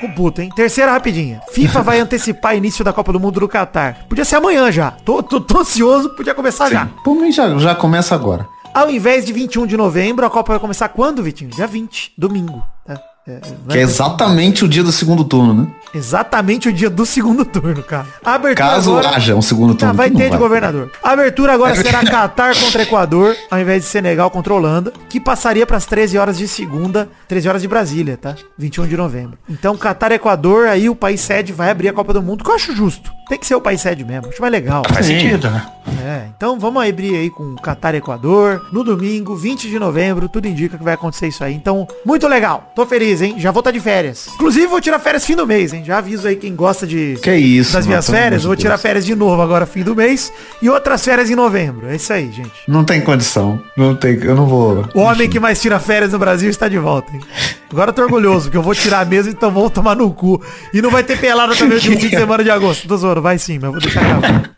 Com puta, hein? Terceira rapidinha. FIFA vai antecipar início da Copa do Mundo do Catar. Podia ser amanhã já. Tô, tô, tô ansioso, podia começar já. Por mim já, já começa agora. Ao invés de 21 de novembro, a Copa vai começar quando, Vitinho? Dia 20, domingo. Tá? É, vai- Que é exatamente o dia do segundo turno, né? Exatamente o dia do segundo turno, cara. Abertura Caso agora... haja um segundo Ah, turno. vai que ter de governador. A abertura agora será Catar contra Equador, ao invés de Senegal contra Holanda, que passaria para as 13 horas de segunda, 13 horas de Brasília, tá? 21 de novembro. Então, Catar Equador, aí o país sede vai abrir a Copa do Mundo, que eu acho justo. Tem que ser o país sede mesmo, acho mais legal. Faz Sim. sentido, né? É, então vamos abrir aí com Catar Equador, no domingo, 20 de novembro, tudo indica que vai acontecer isso aí. Então, muito legal. Tô feliz, hein? Já vou estar de férias. Inclusive, vou tirar férias fim do mês, hein? Já aviso aí quem gosta de Que isso, das minhas férias, vou tirar férias de novo agora fim do mês e outras férias em novembro. É isso aí, gente. Não tem condição. Não tem, eu não vou. O homem que mais tira férias no Brasil está de volta, hein? Agora eu tô orgulhoso, porque eu vou tirar mesmo, então vou tomar no cu. E não vai ter pelada também um fim de semana de agosto. Tô zoando, vai sim, mas vou deixar gravado.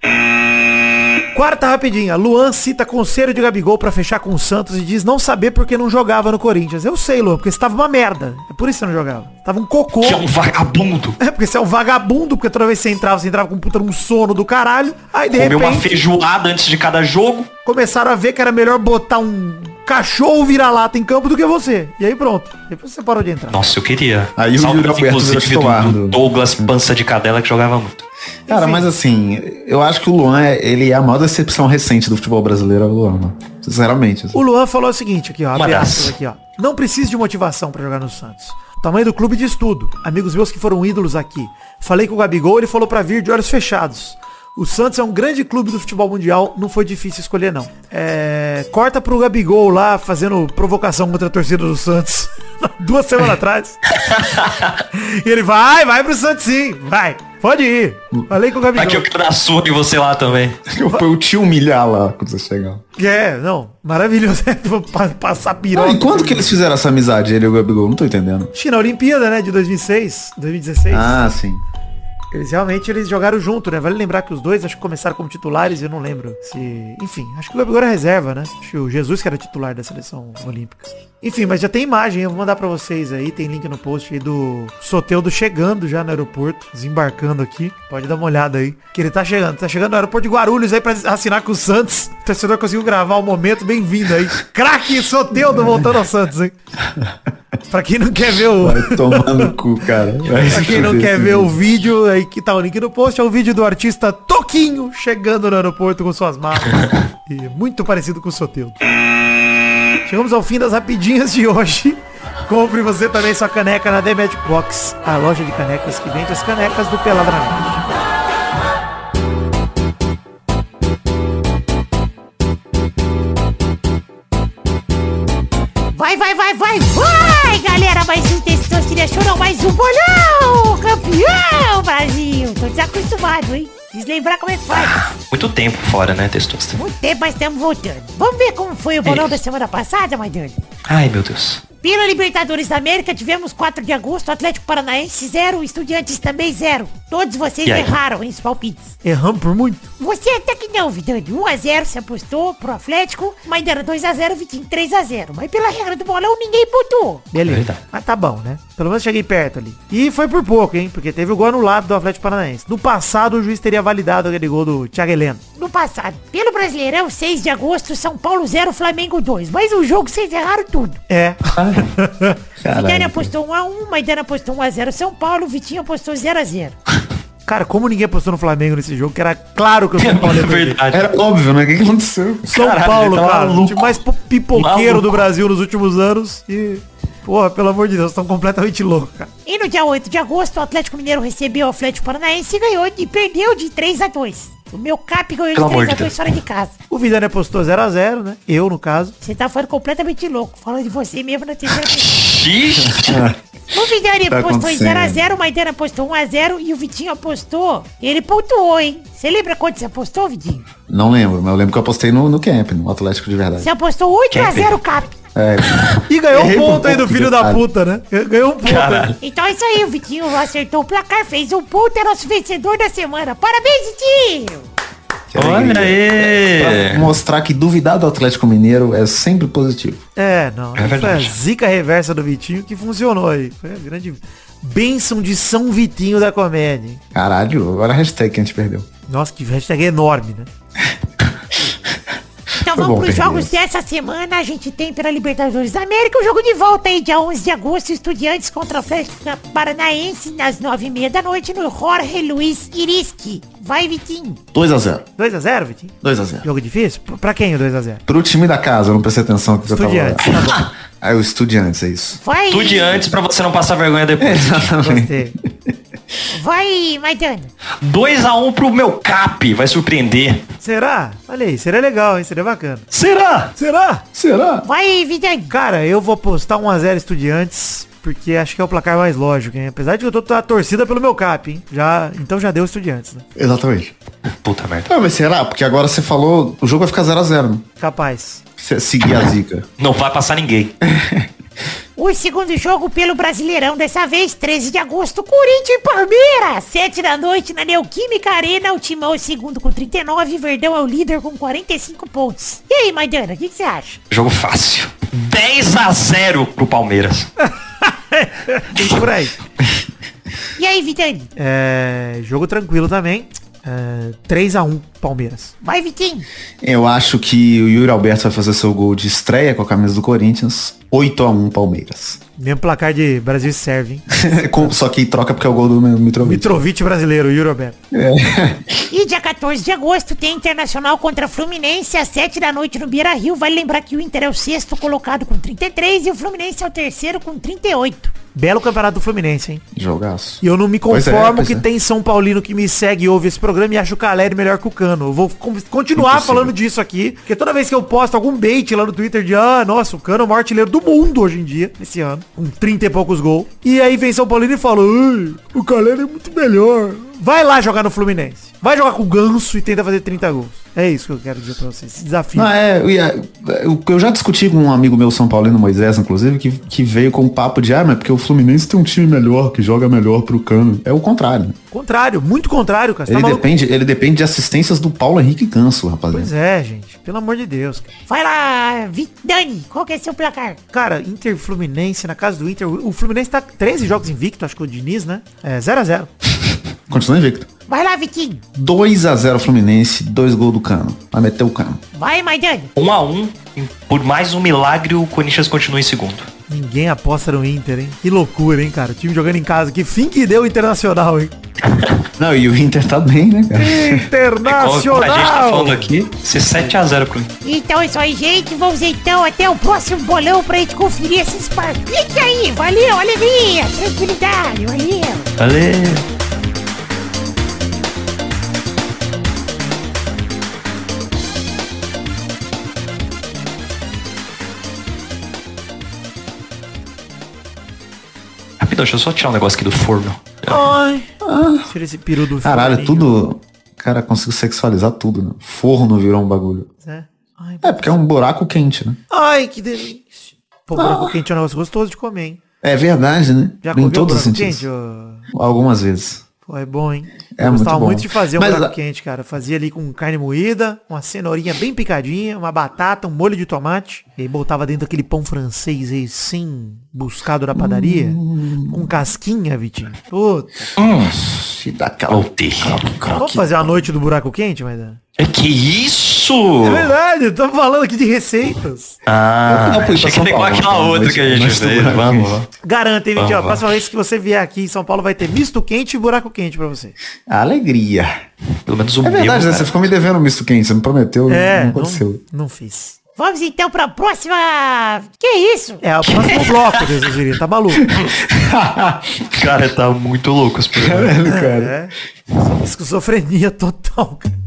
Quarta rapidinha. Luan cita conselho de Gabigol pra fechar com o Santos e diz não saber porque não jogava no Corinthians. Eu sei, Luan, porque você tava uma merda. É por isso que você não jogava. Tava um cocô. Que é um vagabundo. É, porque você é um vagabundo, porque toda vez que você entrava, você entrava com um puta num sono do caralho. Aí de Comeu uma repente feijoada antes de cada jogo. começaram a ver que era melhor botar um cachorro vira-lata em campo do que você. E aí pronto. Depois você parou de entrar. Nossa, eu queria. Aí o Saudades, inclusive, do- do Douglas Pança de Cadela que jogava muito. Cara, Enfim. mas assim, eu acho que o Luan, é- ele é a maior decepção recente do futebol brasileiro, é o Luan, mano. Sinceramente. assim. O Luan falou o seguinte aqui, ó. Abre aspas aqui, ó. Não preciso de motivação pra jogar no Santos. O tamanho do clube diz tudo. Amigos meus que foram ídolos aqui. Falei com o Gabigol, ele falou pra vir de olhos fechados. O Santos é um grande clube do futebol mundial, não foi difícil escolher não. É, corta pro Gabigol lá fazendo provocação contra a torcida do Santos [LAUGHS] duas semanas atrás. [LAUGHS] e ele vai, vai pro Santos sim, vai. Pode ir. Falei com o Gabigol. Aqui eu quero dar surra em você lá também. Foi o tio humilhar lá quando você chegar. É, não, maravilhoso. [LAUGHS] Pa- Passar piroca. Ah, e quando que eles fizeram essa amizade, ele e o Gabigol? Não tô entendendo. Acho que na Olimpíada, né, de 2006, 2016. Ah, sim. Eles realmente eles jogaram junto, né? Vale lembrar que os dois acho que começaram como titulares, eu não lembro se. Enfim, acho que o Gabigol era reserva, né? Acho que o Jesus que era titular da seleção olímpica. Enfim, mas já tem imagem, eu vou mandar pra vocês aí, tem link no post aí do Soteudo chegando já no aeroporto, desembarcando aqui. Pode dar uma olhada aí. Que ele tá chegando, tá chegando no aeroporto de Guarulhos aí pra assinar com o Santos. O torcedor conseguiu gravar o momento, bem-vindo aí. Craque Soteudo voltando ao Santos, hein? pra quem não quer ver o. Vai tomar no cu, cara. Vai Pra quem não quer ver o vídeo. vídeo, aí que tá o link no post, é o vídeo do artista Toquinho chegando no aeroporto com suas malas. e muito parecido com o Soteudo. Chegamos ao fim das rapidinhas de hoje. [LAUGHS] Compre você também sua caneca na The Magic Box, a loja de canecas que vende as canecas do Peladranete. Vai, vai, vai, vai, vai, galera! Mais um Testosterona mais um bolão! Campeão, Brasil! Tô desacostumado, hein? Preciso lembrar como é que faz. Muito tempo fora, né, Testosta? Muito tempo, mas estamos voltando. Vamos ver como foi o bolão É da isso. semana passada, Maidana? Ai, meu Deus. Pela Libertadores da América, tivemos 4 de agosto, Atlético Paranaense 0, Estudiantes também 0. Todos vocês erraram em os palpites. Erramos por muito. Você até que não, Vidani. 1x0 se apostou pro Atlético, Maidana 2x0, Vitinho 3x0. Mas pela regra do bolão, ninguém pontuou. Beleza. Mas tá bom, né? Pelo menos cheguei perto ali. E foi por pouco, hein? Porque teve o gol anulado do Atlético Paranaense. No passado, o juiz teria validado aquele gol do Thiago Heleno. No passado, pelo Brasileirão, 6 de agosto, São Paulo 0, Flamengo 2. Mas o jogo vocês erraram tudo. É. Caralho. apostou 1x1, Maidana apostou 1x0 São Paulo, Vitinho apostou 0x0. Cara, como ninguém apostou no Flamengo nesse jogo, que era claro que o São Paulo ia [LAUGHS] É perder. verdade. Era óbvio, né? O que, aconteceu? São Caralho, Paulo, tá cara, o time mais po- pipoqueiro Maluco. do Brasil nos últimos anos. E, porra, pelo amor de Deus, estão completamente loucos, cara. E no dia 8 de agosto, o Atlético Mineiro recebeu o Atlético Paranaense e ganhou e perdeu de 3x2. O meu cap ganhou Pelo amor de de 3x2 Deus. fora de casa. O Vidani apostou 0x0, né? Eu, no caso. Você tá falando completamente louco, falando de você mesmo na terceira. O Vidani [LAUGHS] Tá apostou em acontecendo. 0x0, o Maidana apostou 1x0 e o Vitinho apostou. Ele pontuou, hein? Você lembra quanto você apostou, Vitinho? Não lembro, mas eu lembro que eu apostei no, no camp, no Atlético de verdade. Você apostou 8x0 cap. É, E ganhou um ponto aí do filho da puta, né? Ganhou um ponto. Caralho. Então é isso aí, o Vitinho acertou o placar, fez um ponto, é nosso vencedor da semana. Parabéns, Vitinho! Olha aí. Pra mostrar que duvidar do Atlético Mineiro é sempre positivo. É, não. É foi a verdade. zica reversa do Vitinho que funcionou aí. Foi a grande bênção de São Vitinho da comédia. Caralho, agora a hashtag que a gente perdeu. Nossa, que hashtag enorme, né? [LAUGHS] Então Foi vamos pros perder jogos dessa semana. A gente tem pela Libertadores da América o jogo de volta aí, dia 11 de agosto, Estudiantes contra o Atlético Paranaense, nas 9h30 da noite, no Jorge Luiz Iriski. Vai, Vitinho. 2x0. 2x0, Vitinho? 2x0. Jogo difícil? Pra quem o 2x0? Pro time da casa, eu não prestei atenção que eu tava tá [LAUGHS] bom. Ah, o Estudiantes, é isso. Vai, Tudo de antes pra você não passar vergonha depois. Exatamente. Vai, Maidana. 2x1 pro meu cap. Vai surpreender. Será? Olha aí, seria legal, hein? Seria bacana. Será? Será? Será? Vai, Vidani. Cara, eu vou apostar 1x0 Estudiantes, porque acho que é o placar mais lógico, hein? Apesar de que eu tô na torcida pelo meu cap, hein? Já, então já deu Estudiantes, né? Exatamente. Puta merda. Ah, mas será? Porque agora você falou, o jogo vai ficar 0x0, né? Capaz. Se seguir a zica. Não vai passar ninguém. [LAUGHS] O segundo jogo pelo Brasileirão, dessa vez, 13 de agosto, Corinthians e Palmeiras. 7 da noite na Neoquímica Arena. O Timão é o segundo com 39 Verdão é o líder com 45 pontos. E aí, Maidana, o que que você acha? Jogo fácil. 10x0 pro Palmeiras. [LAUGHS] Por aí. E aí, Vidani? É, jogo tranquilo também. É, 3x1 Palmeiras. Vai, Vitinho. Eu acho que o Yuri Alberto vai fazer seu gol de estreia com a camisa do Corinthians. 8x1 Palmeiras. Mesmo placar de Brasil serve, hein? [LAUGHS] Com- Só que troca porque é o gol do Mitrovic. Mitrovic brasileiro, Yuri Alberto. E dia 14 de agosto tem Internacional contra Fluminense às 7 da noite no Beira Rio. Vale lembrar que o Inter é o sexto colocado com 33 e o Fluminense é o terceiro com 38. Belo campeonato do Fluminense, hein? Jogaço. E eu não me Pois é, conformo pois que é. tem São Paulino que me segue e ouve esse programa e acha o Caleri melhor que o Cano. Eu vou con- continuar Impossível. falando disso aqui, porque toda vez que eu posto algum bait lá no Twitter de, ah, nossa, o Cano é o maior artilheiro do mundo hoje em dia, esse ano, com 30 e poucos gols. E aí vem São Paulino e fala, o Caleri é muito melhor. Vai lá jogar no Fluminense. Vai jogar com o Ganso e tenta fazer 30 gols. É isso que eu quero dizer pra vocês. Esse desafio. Não, é, eu, eu- já discuti com um amigo meu São Paulino, Moisés, inclusive, que, que veio com um papo de, ah, mas porque o Fluminense tem um time melhor, que joga melhor pro Cano. É o contrário, né? Contrário, muito contrário, cara. Você Ele, tá depende, ele depende de assistências do Paulo Henrique Ganso, rapaziada. Pois é, gente. Pelo amor de Deus, cara. Vai lá, Dani, qual que é seu placar? Cara, Inter Fluminense, na casa do Inter, o o Fluminense tá 13 jogos invicto, acho que o Diniz, né? É 0x0. [LAUGHS] Continua invicto. Vai lá, Vitinho. 2x0 Fluminense, dois gols do Cano. Vai meter o Cano. Vai, Maidana. Um a um, e por mais um milagre, o Corinthians continua em segundo. Ninguém aposta no Inter, hein? Que loucura, hein, cara? O time jogando em casa. Que fim que deu o Internacional, hein? [LAUGHS] Não, e o Inter tá bem, né, cara? Como a gente tá falando Internacional! aqui, ser 7x0 pro Então é isso aí, gente. Vamos então até o próximo bolão pra gente conferir esses palpites aí. Valeu, alegria, tranquilidade, valeu. Valeu. Deixa eu só tirar um negócio aqui do forno. Ai. Tira esse peru do Caralho, forninho. tudo. Cara, consigo sexualizar tudo, né? Forno virou um bagulho. É. Ai, É, porque é um buraco quente, né? Ai, que delícia. Pô, buraco quente é um negócio gostoso de comer, hein? É verdade, né? Já em todos os sentidos. quente? ô? Algumas vezes. Pô, é bom, hein? É eu muito gostava bom. muito de fazer um Mas buraco a- quente, cara. Fazia ali com carne moída, uma cenourinha bem picadinha, uma batata, um molho de tomate. E aí botava dentro daquele pão francês aí, sim, buscado da padaria. Hum. Com casquinha, Vitinho. Puta. E dá aquela... Voltei. Vamos fazer a noite do buraco quente, mas... É que isso? É verdade, estamos falando aqui de receitas. Ah, Eu fui pra achei que igual aquela outra que a gente fez. Vamos lá. Garanta, hein, Vitinho? A próxima vez que você vier aqui em São Paulo vai ter misto quente e buraco quente pra você. Alegria. Pelo menos o É verdade, né? Você ficou me devendo um misto quente, você me prometeu, É, não não, aconteceu. não fiz. Vamos então pra próxima. Que isso? É, o próximo bloco, [LAUGHS] Deus diria, tá maluco. [LAUGHS] Cara, tá muito louco esse programa. Caralho, cara. É. Esquizofrenia total, cara.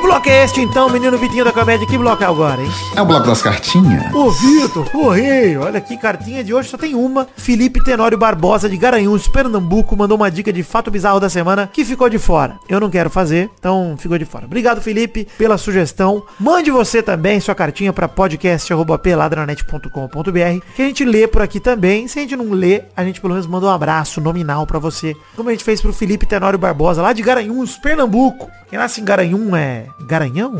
Que bloco é este então, menino Vitinho da comédia? Que bloco é agora, hein? É o bloco das cartinhas? Ô Vitor, correio, olha aqui, cartinha de hoje só tem uma. Felipe Tenório Barbosa de Garanhuns, Pernambuco, mandou uma dica de fato bizarro da semana que ficou de fora. Eu não quero fazer, então ficou de fora. Obrigado, Felipe, pela sugestão. Mande você também sua cartinha para podcast@peladranet.com.br que a gente lê por aqui também. Se a gente não lê, a gente pelo menos manda um abraço nominal para você, como a gente fez pro Felipe Tenório Barbosa lá de Garanhuns, Pernambuco. Quem nasce em Garanhum é Garanhão?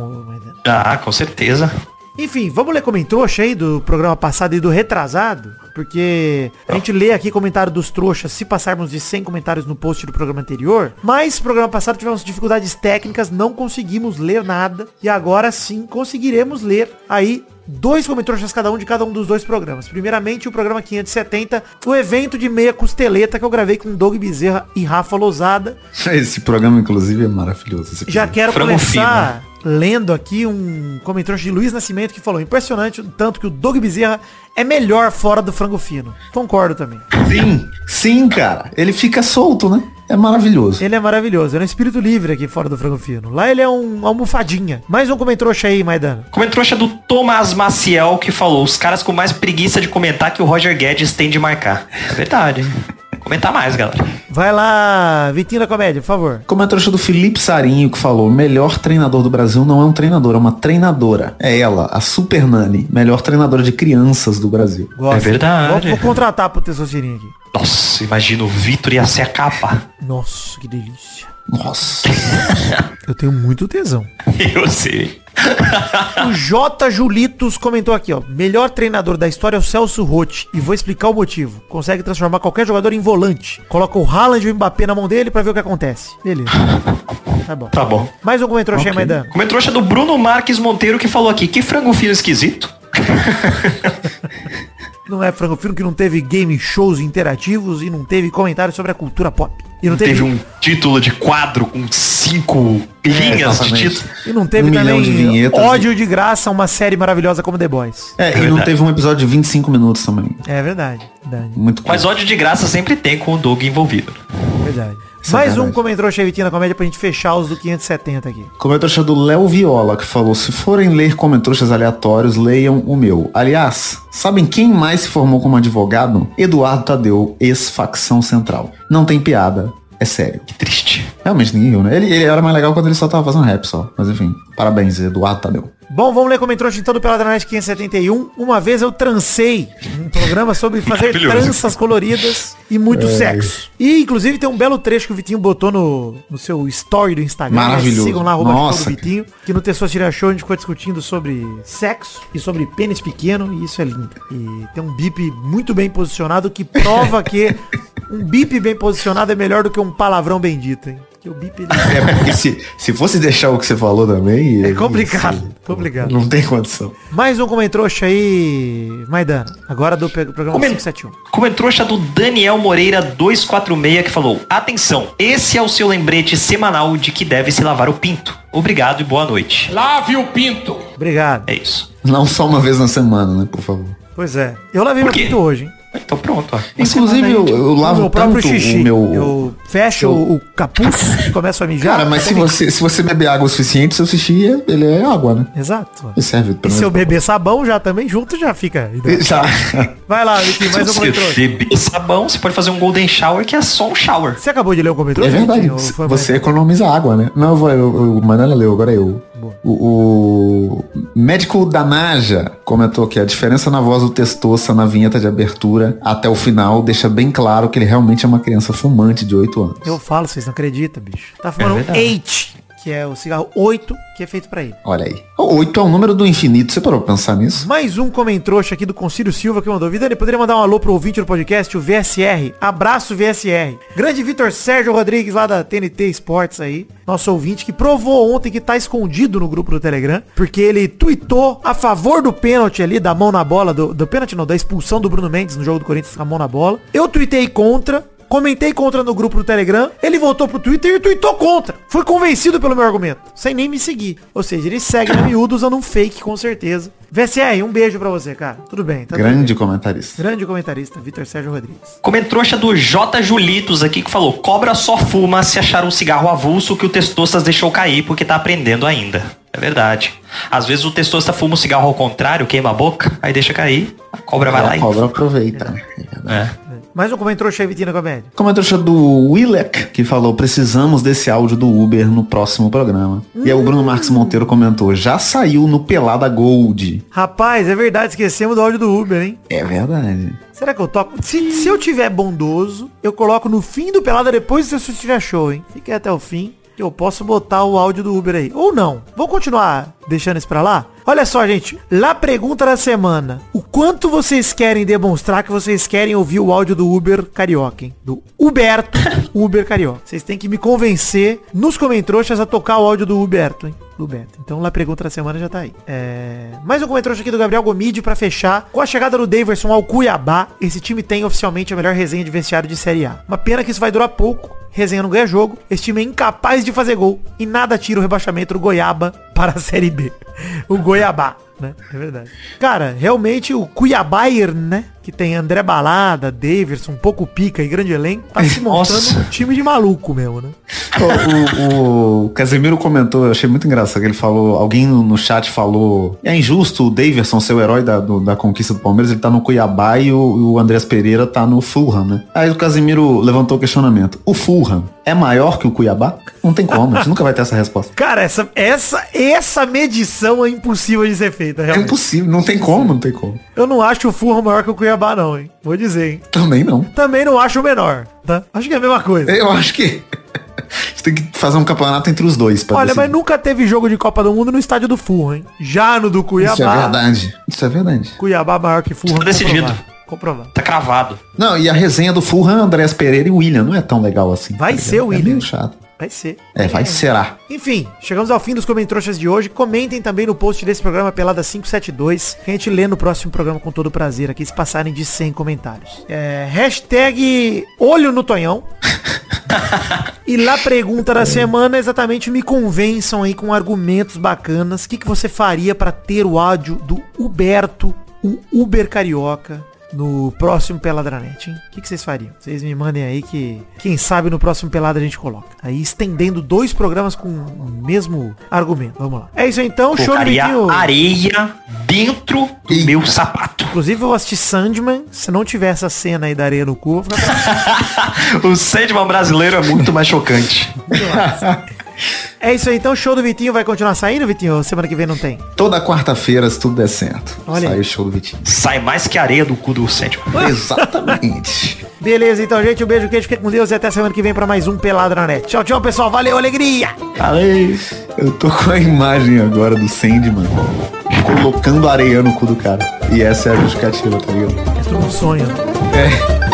Ah, com certeza. enfim, vamos ler comentário aí do programa passado e do retrasado, porque a gente lê aqui comentário dos trouxas se passarmos de 100 comentários no post do programa anterior, mas programa passado tivemos dificuldades técnicas, não conseguimos ler nada, e agora sim conseguiremos ler aí dois comentários cada um de cada um dos dois programas. Primeiramente, o programa 570, o evento de meia costeleta que eu gravei com Doug Bezerra e Rafa Lozada, Esse programa, inclusive, é maravilhoso. já quero Frango começar lendo aqui um comentário de Luiz Nascimento que falou impressionante o tanto que o Doug Bezerra é melhor fora do frango fino. Concordo também. Sim, sim, cara. Ele fica solto, né? É maravilhoso. Ele é maravilhoso. Ele é um espírito livre aqui fora do frango fino. Lá ele é um almofadinha. Mais um comentário aí, Maidana. Comentário do Thomas Maciel que falou: os caras com mais preguiça de comentar que o Roger Guedes tem de marcar. É verdade. Comentar mais, galera. Vai lá, Vitinho da Comédia, por favor. Comentário do Felipe Sarinho que falou: melhor treinador do Brasil não é um treinador, é uma treinadora. É ela, a Super Nani, melhor treinadora de crianças do Brasil. Gosto. É verdade. Vou, vou contratar pro Tessocirinho aqui. Nossa, imagina o Vitor ia ser a capa. Nossa, que delícia. Nossa. [LAUGHS] Eu tenho muito tesão. Eu sei. O J. Julitos comentou aqui, ó. Melhor treinador da história é o Celso Rotti. E vou explicar o motivo. Consegue transformar qualquer jogador em volante. Coloca o Haaland e o Mbappé na mão dele pra ver o que acontece. Beleza. Tá bom. Tá bom. Mais um comentário okay. Maidana. Comentário do Bruno Marques Monteiro que falou aqui: que frango fino esquisito. [LAUGHS] Não é frango fino que não teve game shows interativos e não teve comentário sobre a cultura pop. E não não teve- teve um título de quadro com cinco linhas de título. E não teve Um milhão também de vinhetas. ódio de graça uma série maravilhosa como The Boys. É, e não verdade. teve um episódio de 25 minutos também. É verdade, verdade, Muito Mas ódio de graça sempre tem com o Doug envolvido. verdade. Mais um comentou Chevitinho na comédia pra gente fechar os do 570 aqui. Comentrouxa do Léo Viola, que falou, se forem ler comentrouxas aleatórios, leiam o meu. Aliás, sabem quem mais se formou como advogado? Eduardo Tadeu, ex-facção central. Não tem piada, é sério. Que triste. Realmente ninguém viu, né? Ele, ele era mais legal quando ele só tava fazendo rap só. Mas enfim, parabéns, Eduardo Tadeu. Bom, vamos ler comentários então do Peladranet 571. Uma vez eu trancei um programa sobre [LAUGHS] fazer tranças coloridas e muito sexo. E inclusive tem um belo trecho que o Vitinho botou no, no seu story do Instagram. Maravilhoso. Sigam lá, arroba Nossa, do Vitinho. Que no Testosterona Show a gente ficou discutindo sobre sexo e sobre pênis pequeno e isso é lindo. E tem um bip muito bem posicionado que prova [LAUGHS] que um bip bem posicionado é melhor do que um palavrão bendito, hein? Que o bip [LAUGHS] ele... É, porque se, se fosse deixar o que você falou também... É complicado, complicado. Não tem condição. Mais um comentrouxa aí, Maidana. Agora do programa Comen- 571. Comentrouxa do Daniel Moreira 246 que falou: Atenção, esse é o seu lembrete semanal de que deve se lavar o pinto. Obrigado e boa noite. Lave o pinto. Obrigado. É isso. Não só uma vez na semana, né, por favor. Pois é. Eu lavei meu pinto hoje, hein? Então pronto, ó. Inclusive, eu, eu O lavo meu próprio xixi. o meu... Eu fecho eu- o capuz e começo a mijar. Cara, mas se você, se você beber água o suficiente, seu xixi, ele é água, né? Exato. Ele serve E pelo se eu beber sabão já também junto, já fica. Já. Vai lá, Vitinho, mais um Se você beber sabão, você pode fazer um golden shower que é só um shower. Você acabou de ler o comentrouxa? É verdade. Você economiza água, né? Não, eu vou, eu, eu, o Manela leu, agora é O, o médico da Naja comentou que a diferença na voz do Testosta na vinheta de abertura até o final deixa bem claro que ele realmente é uma criança fumante de 8 anos. Eu falo, vocês não acreditam, bicho. Tá fumando um verdade. 8, que é o cigarro 8, que é feito pra ele. Olha aí. O 8 é o número do infinito. Você parou pra pensar nisso? Mais um comentrouxa aqui do Concílio Silva que mandou. Vidani, poderia mandar um alô pro ouvinte do podcast, o VSR. Abraço, VSR. Grande Vitor Sérgio Rodrigues, lá da TNT Esportes aí. Nosso ouvinte que provou ontem que tá escondido no grupo do Telegram. Porque ele tweetou a favor do pênalti ali, da mão na bola. Do, do pênalti não, da expulsão do Bruno Mendes no jogo do Corinthians com a mão na bola. Eu tuitei contra. Comentei contra no grupo do Telegram, ele voltou pro Twitter e tweetou contra. Fui convencido pelo meu argumento, sem nem me seguir. Ou seja, ele segue na miúdo usando um fake, com certeza. VSR, um beijo pra você, cara. Tudo bem, tá tudo Grande bem. comentarista. Grande comentarista, Vitor Sérgio Rodrigues. Comentrouxa do J. Julitos aqui que falou: Cobra só fuma se achar um cigarro avulso que o Testostas deixou cair porque tá aprendendo ainda. É verdade. Às vezes o Testosta fuma o cigarro ao contrário, queima a boca, aí deixa cair, a cobra vai lá A e. cobra aproveita. É. Mais um comentário Vitinho na comédia. Comentário do Willek, que falou, precisamos desse áudio do Uber no próximo programa. E aí o Bruno Marques Monteiro comentou, já saiu no Pelada Gold. Rapaz, é verdade, esquecemos do áudio do Uber, hein? É verdade. Será que eu toco? Se, se eu tiver bondoso, eu coloco no fim do Pelada depois se você tiver show, hein? Fique até o fim, eu posso botar o áudio do Uber aí. Ou não. Vou continuar deixando isso pra lá? Olha só, gente. Lá pergunta da semana. O quanto vocês querem demonstrar que vocês querem ouvir o áudio do Uber Carioca, hein? Do Huberto [LAUGHS] Uber Carioca. Vocês têm que me convencer nos comentários a tocar o áudio do Huberto, hein? Do Beto. Então lá pergunta da semana já tá aí. É... Mais um comentário aqui do Gabriel Gomide pra fechar. Com a chegada do Daverson ao Cuiabá, esse time tem oficialmente a melhor resenha de vestiário de Série A. Uma pena que isso vai durar pouco. Resenha não ganha jogo. Esse time é incapaz de fazer gol. E nada tira o rebaixamento do Goiaba [LAUGHS] para a Série B. O Goiabá, né? É verdade. Cara, realmente o Cuiabair, né? Que tem André Balada, Daverson, um pouco pica e grande elenco. Tá se montando Nossa. um time de maluco mesmo, né? O, o- o Casemiro comentou, eu achei muito engraçado, que ele falou, alguém no, chat falou, é injusto o Daverson ser o herói da, do- da conquista do Palmeiras, ele tá no Cuiabá e o, o Andreas Pereira tá no Fulham, né? Aí o Casemiro levantou o questionamento, o Fulham é maior que o Cuiabá? Não tem como, a gente nunca vai ter essa resposta. Cara, essa, essa, essa medição é impossível de ser feita, É realmente. impossível, não tem como, não tem como. Eu não acho o Fulham maior que o Cuiabá, não, hein? Vou dizer, hein? Também não. Também não acho o menor, tá? Acho que é a mesma coisa. Eu acho que [LAUGHS] a gente tem que fazer um campeonato entre os dois. pra Olha, decidir. mas nunca teve jogo de Copa do Mundo no estádio do Fulham, hein? Já no do Cuiabá. Isso é verdade. Isso é verdade. Cuiabá maior que Fulham. Tá decidido. comprovado. Tá cravado. Não, e a resenha do Fulham, Andrés Pereira e William não é tão legal assim. Vai tá ser o ligado? William. É meio chato. Vai ser. É, vai será. Enfim, chegamos ao fim dos comentários de hoje. Comentem também no post desse programa Pelada 572, que a gente lê no próximo programa com todo prazer aqui, se passarem de 100 comentários. É, hashtag olho no Tonhão. [LAUGHS] E lá pergunta da semana, exatamente me convençam aí com argumentos bacanas. O que, que você faria para ter o áudio do Huberto, o Uber Carioca, no próximo Peladranet, hein? O que, que vocês fariam? Vocês me mandem aí que, quem sabe, no próximo Pelada a gente coloca. Aí estendendo dois programas com o mesmo argumento. Vamos lá. É isso aí, então. Show Vitinho. areia dentro do meu sapato. Inclusive eu vou assistir Sandman. Se não tiver essa cena aí da areia no cu, eu vou ficar [LAUGHS] o Sandman brasileiro é muito mais chocante. [LAUGHS] [LAUGHS] É isso aí, então o show do Vitinho vai continuar saindo, Vitinho? Ou semana que vem não tem? Toda quarta-feira, se tudo der certo. Olha sai aí. o show do Vitinho. Sai mais que areia do cu do Sandman. [LAUGHS] Exatamente. Beleza, então, gente, um beijo, queijo, fique com Deus e até semana que vem pra mais um Pelado na Net. Tchau, tchau, pessoal. Valeu, alegria! Falei. Eu tô com a imagem agora do Sandman colocando areia no cu do cara. E essa é a justificativa, tá ligado? É tudo um sonho. É.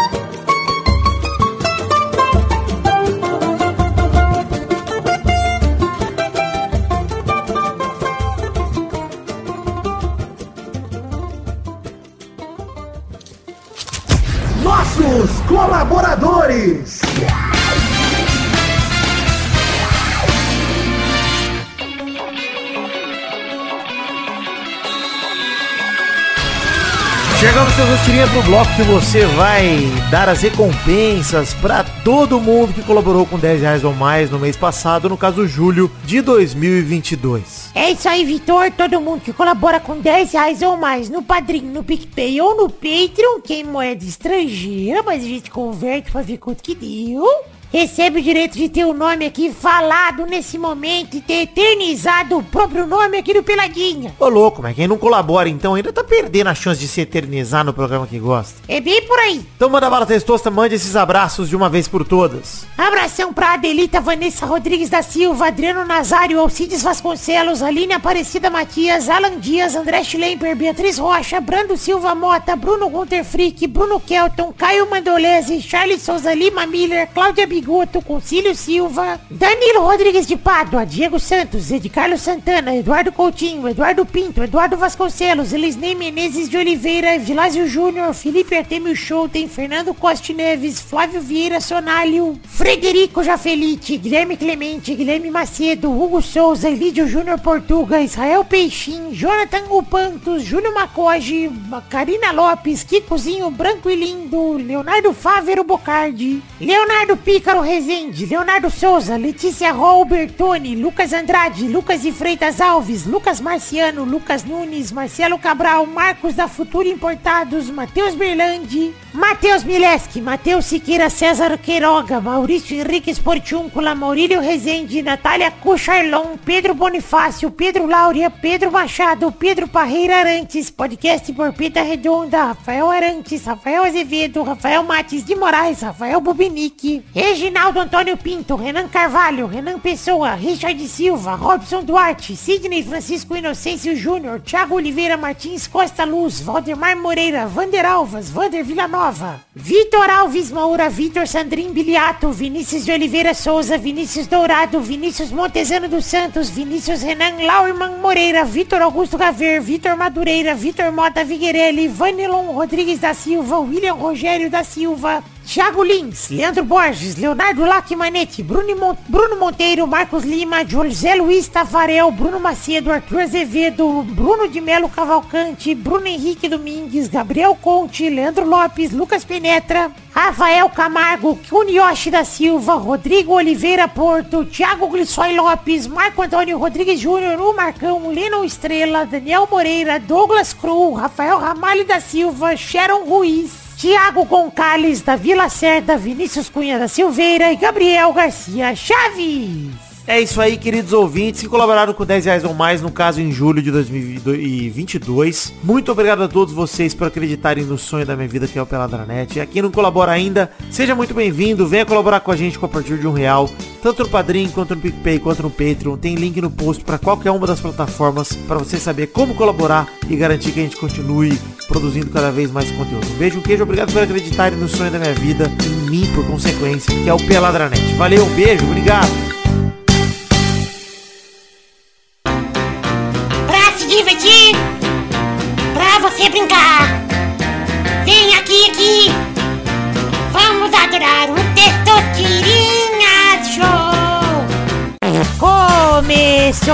bloco que você vai dar as recompensas pra todo mundo que colaborou com 10 reais ou mais no mês passado, no caso julho de 2022. É isso aí, Vitor. Todo mundo que colabora com 10 reais ou mais no Padrinho, no PicPay ou no Patreon, que é em moeda estrangeira, mas a gente converte pra ver quanto que deu. Recebe o direito de ter o nome aqui falado nesse momento e ter eternizado o próprio nome aqui do Peladinha. Ô louco, mas quem não colabora então ainda tá perdendo a chance de se eternizar no programa que gosta. É bem por aí. Então manda bala testosta, mande esses abraços de uma vez por todas. Abração pra Adelita Vanessa Rodrigues da Silva, Adriano Nazário, Alcides Vasconcelos, Aline Aparecida Matias, Alan Dias, André Schlemper, Beatriz Rocha, Brando Silva Mota, Bruno Gunter Frick, Bruno Kelton, Caio Mandolese, Charles Souza Lima Miller, Cláudia Bigoto, Concílio Silva, Danilo Rodrigues de Pádua, Diego Santos, Ed Carlos Santana, Eduardo Coutinho, Eduardo Pinto, Eduardo Vasconcelos, Elisnei Menezes de Oliveira, Vilásio Júnior, Felipe Artemio Schouten, Fernando Costa Neves, Flávio Vieira Sonalho, Frederico Jafelite, Guilherme Clemente, Guilherme Macedo, Hugo Souza, Elídio Júnior Portuga, Israel Peixim, Jonathan Upantos, Júlio Macoge, Karina Lopes, Kikozinho Branco e Lindo, Leonardo Fávero Bocardi, Leonardo Pícaro Rezende, Leonardo Souza, Letícia Robertoni, Lucas Andrade, Lucas de Freitas Alves, Lucas Marciano, Lucas Nunes, Marcelo Cabral, Marcos da Futura Importados, Matheus Berlandi, Matheus Mileski, Matheus Siqueira César Queiroga, Maurício Henrique Sportiúncula, Maurílio Rezende, Natália Cucharlon, Pedro Bonifácio, Pedro Láurea, Pedro Machado, Pedro Parreira Arantes, podcast Porpita Redonda, Rafael Arantes, Rafael Azevedo, Rafael Mates de Moraes, Rafael Bubinique, Reginaldo Antônio Pinto, Renan Carvalho, Renan Pessoa, Richard Silva, Robson Duarte, Sidney Francisco Inocêncio Júnior, Thiago Oliveira Martins Costa Luz, Valdemar Moreira, Vander Alvas, Vander Villanova, Vitor Alves Moura, Vitor Sandrin Biliato, Vinícius de Oliveira Souza, Vinícius Dourado, Vinícius Montezano dos Santos, Vinícius Renan Laurman Moreira, Vitor Augusto Gaver, Vitor Madureira, Vitor Mota Viguerelli, Vanilon Rodrigues da Silva, William Rogério da Silva, Thiago Lins, Leandro Borges, Leonardo Lacmanetti, Bruno, Bruno Monteiro, Marcos Lima, José Luiz Tafarel, Bruno Macedo, Arthur Azevedo, Bruno de Melo Cavalcante, Bruno Henrique Domingues, Gabriel Conte, Leandro Lopes, Lucas Penetra, Rafael Camargo, Kunioshi da Silva, Rodrigo Oliveira Porto, Thiago Glissói Lopes, Marco Antônio Rodrigues Júnior, o Marcão, Leno Estrela, Daniel Moreira, Douglas Cru, Rafael Ramalho da Silva, Sharon Ruiz, Tiago Goncalves, da Vila Cerda, Vinícius Cunha da Silveira e Gabriel Garcia Chaves. É isso aí, queridos ouvintes que colaboraram com 10 reais ou mais, no caso em julho de 2022. Muito obrigado a todos vocês por acreditarem no sonho da minha vida, que é o Peladranet. E a quem não colabora ainda, seja muito bem-vindo, venha colaborar com a gente com a partir de um real, tanto no Padrim, quanto no PicPay, quanto no Patreon. Tem link no post para qualquer uma das plataformas para você saber como colaborar e garantir que a gente continue produzindo cada vez mais conteúdo. Um beijo, um queijo, obrigado por acreditarem no sonho da minha vida, em mim por consequência, que é o Peladranet. Valeu, um beijo, obrigado.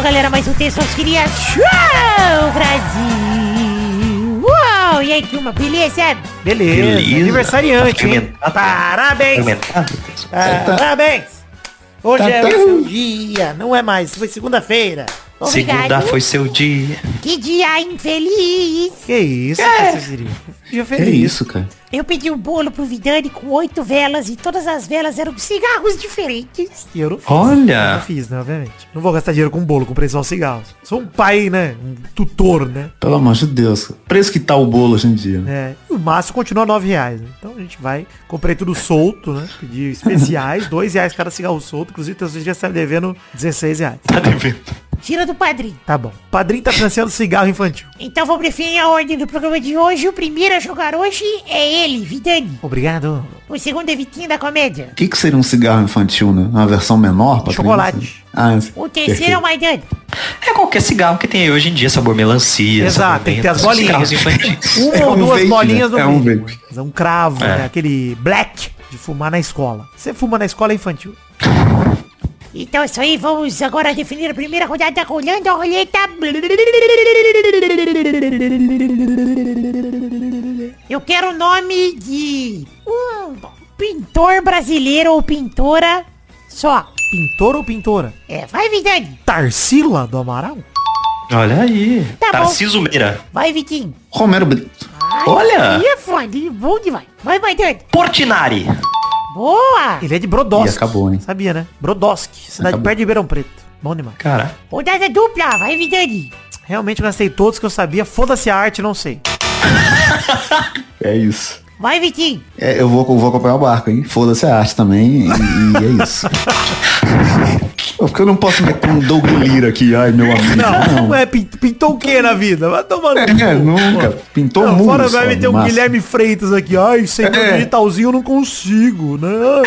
Começou, galera, mais um Tensão Queria Show, Brasil! Uau! E aí, turma, beleza? Beleza. Beleza. Aniversariante. hein? Fermentado. Parabéns. Fermentado. Parabéns. Hoje Tá é o seu dia. Não é mais. Foi segunda-feira. Obrigado. Segunda foi seu dia. Que dia infeliz! Que isso, é. Dia Que feliz. isso, cara? Eu pedi um bolo pro Vidani com oito velas e todas as velas eram cigarros diferentes. E eu não fiz. Olha. Eu não fiz, né, obviamente. Não vou gastar dinheiro com bolo, comprei só cigarros. Sou um pai, né? Um tutor, né? Pelo amor de Deus. Preço que tá o bolo hoje em dia. né? É, e o Márcio continua nove reais. né? Então a gente vai. Comprei tudo solto, né? Pedi especiais, [LAUGHS] dois reais cada cigarro solto. Inclusive, teus dias está devendo 16 reais. Tá devendo. Tira do padrinho. Tá bom. O padrinho tá financiando cigarro infantil. Então vamos definir a ordem do programa de hoje. O primeiro a jogar hoje é ele, Vidani. Obrigado. O segundo é Vitinho da Comédia. O que, que seria um cigarro infantil, né? Uma versão menor pra Chocolate. criança? Ah. O terceiro é o Maidani. É qualquer cigarro que tem aí hoje em dia, sabor melancia. Exato, sabor tem que ter as bolinhas. [LAUGHS] Uma É ou um duas vape, bolinhas né? no É um vape. É um cravo, É. né? Aquele black de fumar na escola. Você fuma na escola é infantil. Então é isso aí, vamos agora definir a primeira rodada rolando a roleta. Eu quero o nome de um pintor brasileiro ou pintora só. Pintor ou pintora? É, vai Vidani, Tarsila do Amaral? Olha aí. Tá bom. Tarciso Meira. vai Vitinho. Romero Brito. Ai, Olha. Aí é foda, bom demais. Vai Maidani. Portinari. Boa. Ele é de Brodowski. E acabou, hein? Sabia, né? Brodowski, cidade Acabou. perto de Ribeirão Preto. Bom demais. Cara. Rodada dupla, vai Vidani. Realmente eu gastei todos que eu sabia. Foda-se a arte, não sei. [LAUGHS] É isso. Vai Vitinho. É, eu, vou, eu vou acompanhar o barco, hein? Foda-se a arte também. E, e é isso. [LAUGHS] Pô, Porque eu não posso meter um Doug Lira aqui, ai meu amigo. Não, Não. é, pin- pintou o que na vida? Vai tomar no É, cu. nunca. Pintou Não, fora vai meter um máximo. Guilherme Freitas aqui. Ai, sem o É. digitalzinho eu não consigo. [LAUGHS] Não.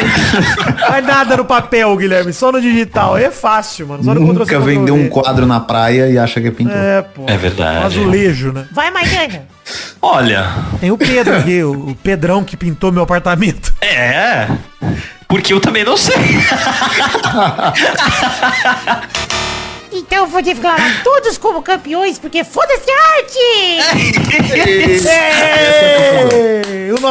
Vai nada no papel, Guilherme. Só no digital. É fácil, mano. Só Nunca vendeu um quadro na praia e acha que é pintor. É, pô. É verdade. Um azulejo, né? Vai Maidana. Olha. Tem o Pedro aqui, o o Pedrão que pintou meu apartamento. É. Porque eu também não sei. [LAUGHS] Então eu vou declarar todos como campeões, porque foda-se a arte! Ê, o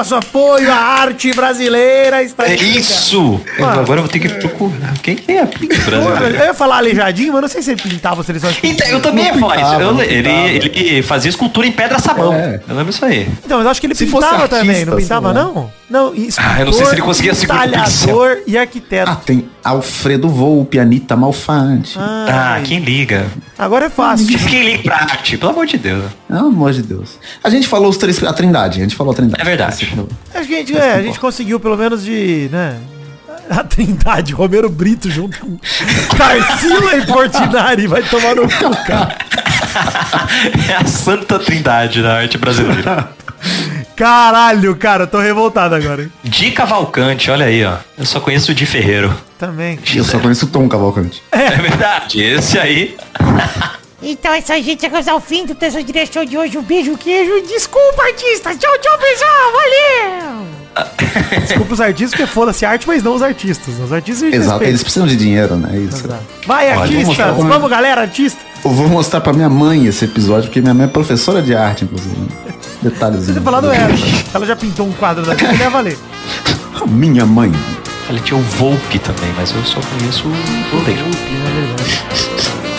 nosso apoio à arte brasileira está É isso. Eu- Mano. agora eu vou ter que procurar. Quem que é Pinto Eu brasileiro? ia falar aleijadinho, mas eu não sei se ele pintava, se ele só... Então, eu também ia falar isso. Eu- ele, ele fazia escultura em pedra sabão. É. Eu lembro isso aí. Então, mas eu acho que ele Se pintava também, artista, não pintava não? Não, Ah, eu não sei se ele conseguia segurar talhador e arquiteto. Ah, tem Alfredo Volpe, Anitta Malfante. Ah, Ai, quem liga? Agora é fácil. Quem liga pra arte? Pelo amor de Deus. Pelo amor de Deus. A gente falou os três, a trindade, a gente falou a trindade. É verdade. A gente, é, a gente conseguiu pelo menos de, né? A Trindade, Romero Brito junto com Tarsila e Portinari vai tomar no cu, cara. [LAUGHS] é a santa trindade da arte brasileira. [LAUGHS] Caralho, cara, eu tô revoltado agora, hein? Di Cavalcante, olha aí, ó. Eu só conheço o Di Ferreiro. Também. Eu só conheço o Tom Cavalcante. É verdade, esse aí. [LAUGHS] Então é aí, gente. Chegamos ao fim do Tesouro Direção de hoje. Um beijo, queijo. Desculpa, artistas. Tchau, tchau, pessoal. Valeu! Desculpa os artistas, porque foda-se a arte, mas não os artistas. Os artistas Exato, eles precisam de dinheiro, né? Isso. Exato. Vai, Olha, artistas. Vamos, galera, artista. Eu vou mostrar pra minha mãe esse episódio, porque minha mãe é professora de arte, inclusive. Detalhes. Você ter falado ela. Ela já pintou um quadro daqui, não ia valer. [LAUGHS] Minha mãe. Ele tinha o Volpe também, mas eu só conheço o goleiro. Na verdade.